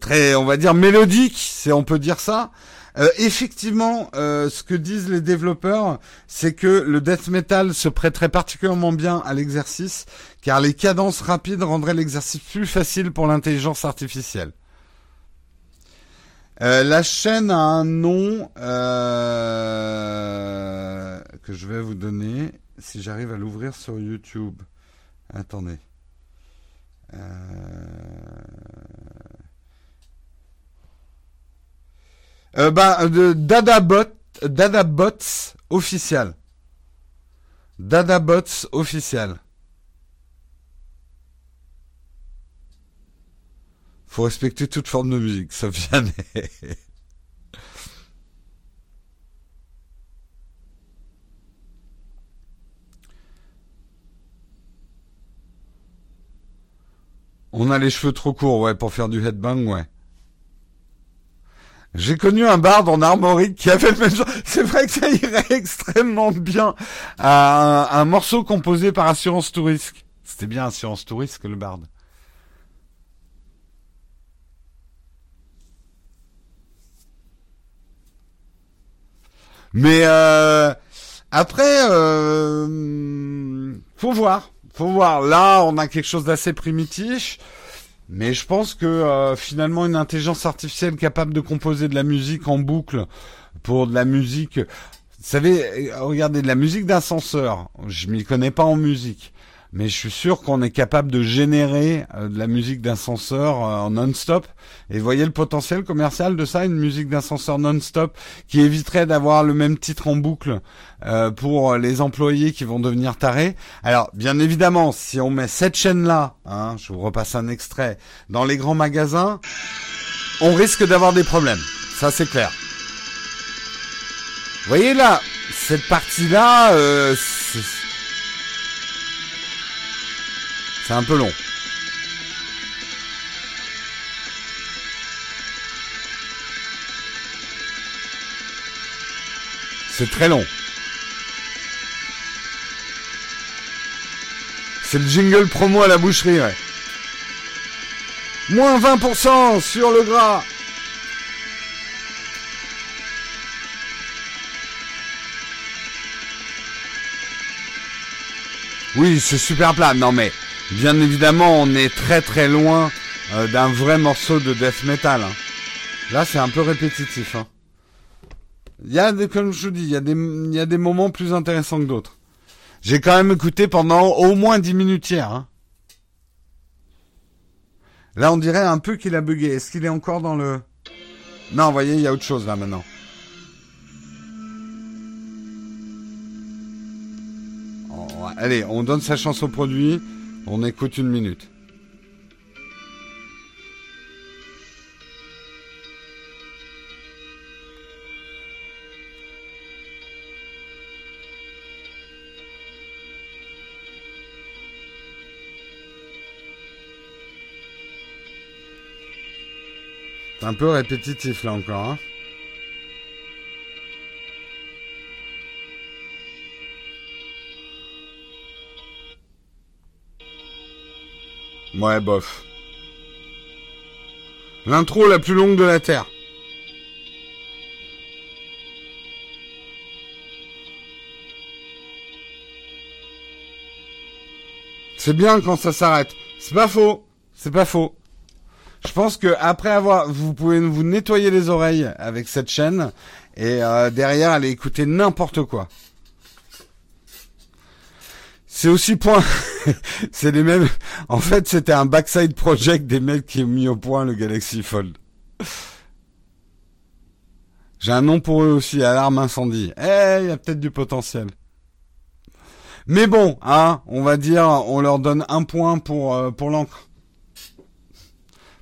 très, on va dire mélodique, si on peut dire ça. Euh, effectivement, euh, ce que disent les développeurs, c'est que le death metal se prêterait particulièrement bien à l'exercice, car les cadences rapides rendraient l'exercice plus facile pour l'intelligence artificielle. Euh, la chaîne a un nom que je vais vous donner si j'arrive à l'ouvrir sur YouTube. Attendez. Euh... Euh, bah, de Dadabot, Dadabots officiel. Dadabots officiel. Faut respecter toute forme de musique, ça vient. On a les cheveux trop courts, ouais, pour faire du headbang, ouais. J'ai connu un barde en armorique qui avait le même genre. C'est vrai que ça irait extrêmement bien à un, morceau composé par Assurance Touriste. C'était bien Assurance Touriste que le barde. Mais euh, après, euh, faut voir, faut voir. Là, on a quelque chose d'assez primitif. Mais je pense que euh, finalement une intelligence artificielle capable de composer de la musique en boucle pour de la musique, vous savez, regardez de la musique d'ascenseur. Je m'y connais pas en musique, mais je suis sûr qu'on est capable de générer euh, de la musique d'ascenseur euh, en non-stop. Et voyez le potentiel commercial de ça, une musique d'ascenseur non-stop qui éviterait d'avoir le même titre en boucle euh, pour les employés qui vont devenir tarés. Alors, bien évidemment, si on met cette chaîne-là, hein, je vous repasse un extrait, dans les grands magasins, on risque d'avoir des problèmes. Ça, c'est clair. Vous voyez là, cette partie-là, euh, c'est un peu long. C'est très long. C'est le jingle promo à la boucherie, ouais. Moins 20% sur le gras. Oui, c'est super plat. Non mais Bien évidemment, on est très très loin euh, d'un vrai morceau de death metal. Hein. Là, c'est un peu répétitif. Hein. Il y a des, comme je vous dis, il y a des, moments plus intéressants que d'autres. J'ai quand même écouté pendant au moins 10 minutes hier. Hein. Là, on dirait un peu qu'il a bugué. Est-ce qu'il est encore dans le... Non, vous voyez, il y a autre chose là maintenant. allez, on donne sa chance au produit. On écoute une minute. C'est un peu répétitif là encore. Hein Ouais, bof. L'intro la plus longue de la Terre. C'est bien quand ça s'arrête. C'est pas faux. C'est pas faux. Je pense que après avoir, vous pouvez vous nettoyer les oreilles avec cette chaîne et euh, derrière aller écouter n'importe quoi. C'est aussi point. c'est les mêmes. En fait, c'était un backside project des mecs qui ont mis au point le Galaxy Fold. J'ai un nom pour eux aussi, alarme incendie. Eh, il y a peut-être du potentiel. Mais bon, hein, on va dire, on leur donne un point pour euh, pour l'encre,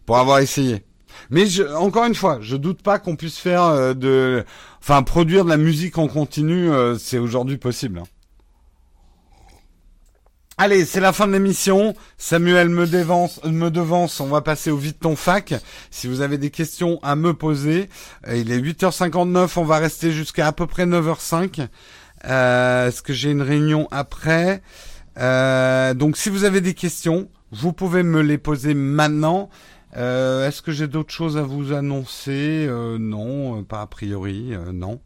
pour avoir essayé. Mais je, encore une fois, je doute pas qu'on puisse faire euh, de, enfin, produire de la musique en continu, euh, c'est aujourd'hui possible. Hein. Allez, c'est la fin de l'émission. Samuel me, devance. On va passer au vide ton fac. Si vous avez des questions à me poser, euh, il est 8h59. On va rester jusqu'à à peu près 9h05. Euh, Est-ce que j'ai une réunion après? Euh, Donc, si vous avez des questions, vous pouvez me les poser maintenant. Est-ce que j'ai d'autres choses à vous annoncer? Non, pas a priori, non.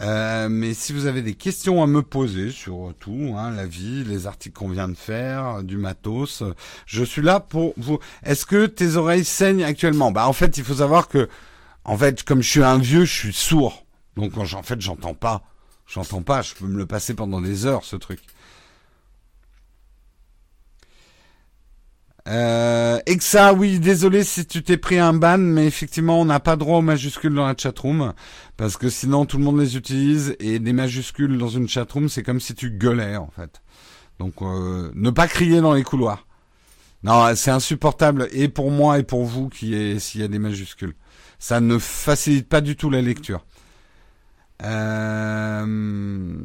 Euh, mais si vous avez des questions à me poser sur tout, hein, la vie, les articles qu'on vient de faire, du matos, je suis là pour vous. Est-ce que tes oreilles saignent actuellement? Bah en fait, il faut savoir que, en fait, comme je suis un vieux, je suis sourd. Donc en fait, j'entends pas. J'entends pas. Je peux me le passer pendant des heures, ce truc. Euh, Exa, oui, désolé si tu t'es pris un ban, mais effectivement, on n'a pas droit aux majuscules dans la chatroom, parce que sinon tout le monde les utilise, et des majuscules dans une chatroom, c'est comme si tu gueulais, en fait. Donc, euh, ne pas crier dans les couloirs. Non, c'est insupportable, et pour moi et pour vous, qui est s'il y a des majuscules. Ça ne facilite pas du tout la lecture. Euh...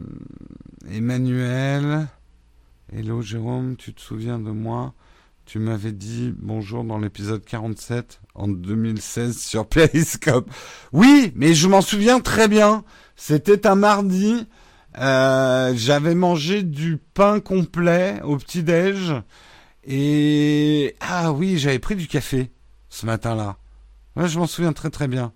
Emmanuel, hello Jérôme, tu te souviens de moi? Tu m'avais dit bonjour dans l'épisode 47 en 2016 sur Periscope. Oui, mais je m'en souviens très bien. C'était un mardi. Euh, j'avais mangé du pain complet au petit-déj. Et... Ah oui, j'avais pris du café ce matin-là. Ouais, je m'en souviens très très bien.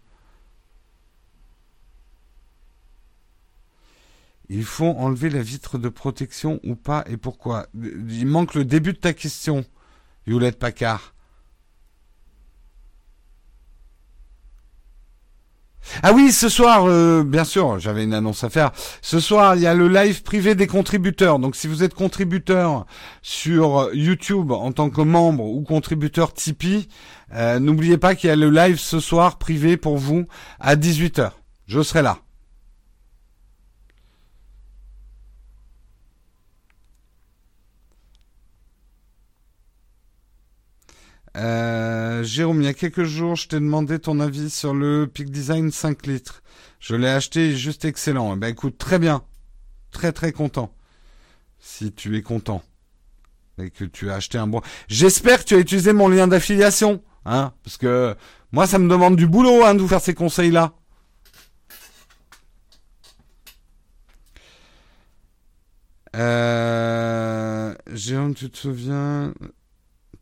Il faut enlever la vitre de protection ou pas et pourquoi? Il manque le début de ta question, Yolette Paccard. Ah oui, ce soir, euh, bien sûr, j'avais une annonce à faire. Ce soir, il y a le live privé des contributeurs. Donc, si vous êtes contributeur sur YouTube en tant que membre ou contributeur Tipeee, euh, n'oubliez pas qu'il y a le live ce soir privé pour vous à 18h. Je serai là. Euh, Jérôme, il y a quelques jours, je t'ai demandé ton avis sur le Peak Design 5 litres. Je l'ai acheté, juste excellent. Eh ben écoute, très bien. Très très content. Si tu es content. Et que tu as acheté un bon... J'espère que tu as utilisé mon lien d'affiliation. Hein, parce que moi, ça me demande du boulot hein, de vous faire ces conseils-là. Euh... Jérôme, tu te souviens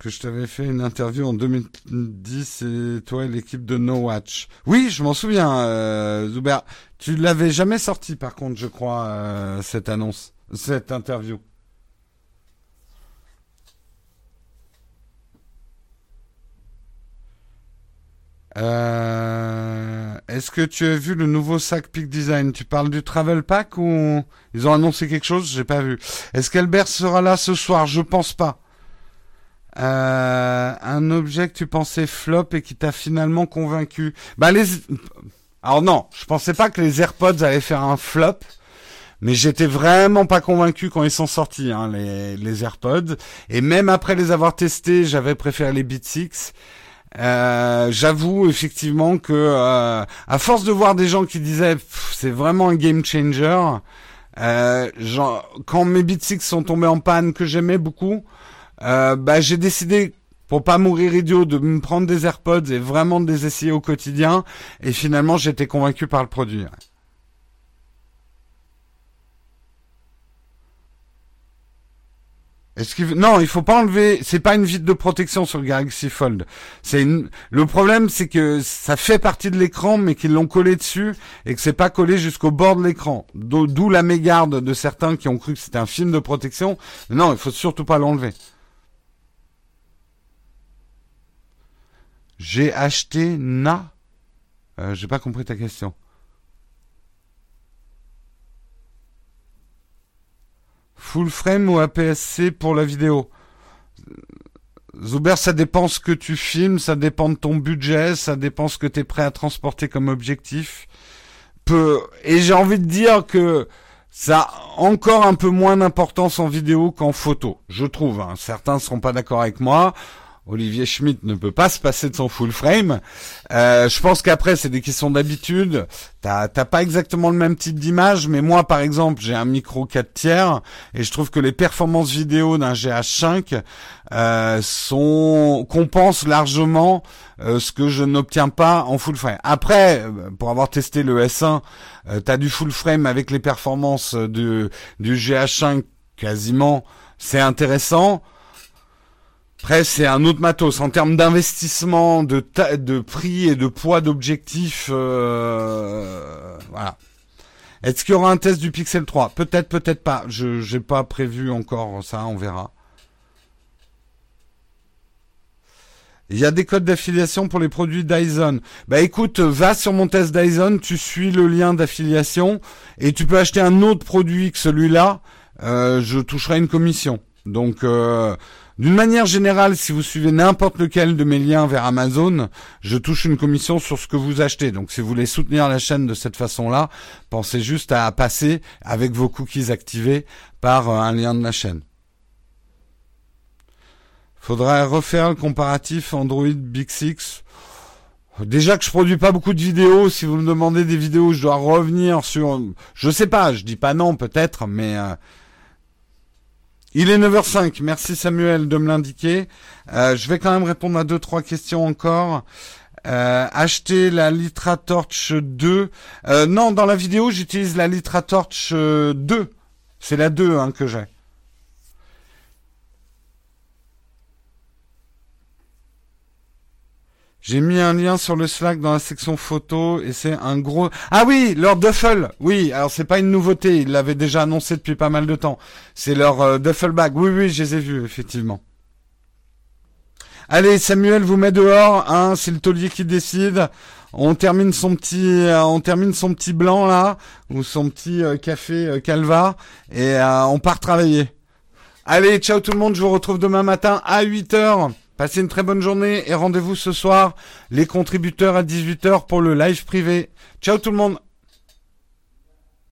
que je t'avais fait une interview en 2010 et toi et l'équipe de No Watch. Oui, je m'en souviens, euh, Zuber. Tu l'avais jamais sorti, par contre, je crois, euh, cette annonce, cette interview. Euh, Est-ce que tu as vu le nouveau sac Peak Design? Tu parles du Travel Pack ou ils ont annoncé quelque chose? J'ai pas vu. Est-ce qu'Albert sera là ce soir? Je pense pas. Euh, un objet que tu pensais flop et qui t'a finalement convaincu. Bah les. Alors non, je pensais pas que les AirPods allaient faire un flop, mais j'étais vraiment pas convaincu quand ils sont sortis, hein, les, les AirPods. Et même après les avoir testés, j'avais préféré les Beats 6. Euh, J'avoue effectivement que euh, à force de voir des gens qui disaient c'est vraiment un game changer, euh, genre, quand mes Beats 6 sont tombés en panne que j'aimais beaucoup, euh, bah, j'ai décidé pour pas mourir idiot de me prendre des AirPods et vraiment de les essayer au quotidien. Et finalement, j'étais convaincu par le produit. Est-ce qu'il... Non, il faut pas enlever. C'est pas une vitre de protection sur le Galaxy Fold. C'est le problème, c'est que ça fait partie de l'écran, mais qu'ils l'ont collé dessus et que c'est pas collé jusqu'au bord de l'écran. D'où la mégarde de certains qui ont cru que c'était un film de protection. non, il faut surtout pas l'enlever. J'ai acheté Na. Euh, J'ai pas compris ta question. Full frame ou APS-C pour la vidéo? Zuber, ça dépend ce que tu filmes, ça dépend de ton budget, ça dépend ce que tu es prêt à transporter comme objectif. Peu... Et j'ai envie de dire que ça a encore un peu moins d'importance en vidéo qu'en photo, je trouve. Hein. Certains seront pas d'accord avec moi. Olivier Schmitt ne peut pas se passer de son full frame. Euh, je pense qu'après c'est des questions d'habitude. T'as pas exactement le même type d'image, mais moi par exemple j'ai un micro 4 tiers et je trouve que les performances vidéo d'un GH5 euh, sont compensent largement euh, ce que je n'obtiens pas en full frame. Après, pour avoir testé le S1, euh, t'as du full frame avec les performances du GH5 quasiment, c'est intéressant. Après, c'est un autre matos. En termes d'investissement, de, de prix et de poids d'objectifs, euh, voilà. Est-ce qu'il y aura un test du Pixel 3 Peut-être, peut-être pas. Je n'ai pas prévu encore ça, on verra. Il y a des codes d'affiliation pour les produits Dyson. Bah écoute, va sur mon test Dyson, tu suis le lien d'affiliation et tu peux acheter un autre produit que celui-là. Euh, je toucherai une commission. Donc euh, d'une manière générale, si vous suivez n'importe lequel de mes liens vers Amazon, je touche une commission sur ce que vous achetez. Donc si vous voulez soutenir la chaîne de cette façon-là, pensez juste à passer avec vos cookies activés par euh, un lien de la chaîne. Faudrait refaire le comparatif Android Big Six. Déjà que je produis pas beaucoup de vidéos, si vous me demandez des vidéos, je dois revenir sur, je sais pas, je dis pas non peut-être, mais euh, il est 9h05. Merci Samuel de me l'indiquer. Euh, je vais quand même répondre à deux trois questions encore. Euh, acheter la Litra Torch 2. Euh, non, dans la vidéo, j'utilise la Litra Torch 2. C'est la 2 hein, que j'ai. J'ai mis un lien sur le Slack dans la section photo et c'est un gros. Ah oui, leur duffel. Oui, alors c'est pas une nouveauté. Ils l'avaient déjà annoncé depuis pas mal de temps. C'est leur euh, duffel bag. Oui, oui, je les ai vus effectivement. Allez, Samuel vous met dehors. Hein, c'est le taulier qui décide. On termine son petit, euh, on termine son petit blanc là ou son petit euh, café calva et on part travailler. Allez, ciao tout le monde. Je vous retrouve demain matin à 8 h Passez une très bonne journée et rendez-vous ce soir, les contributeurs à 18h pour le live privé. Ciao tout le monde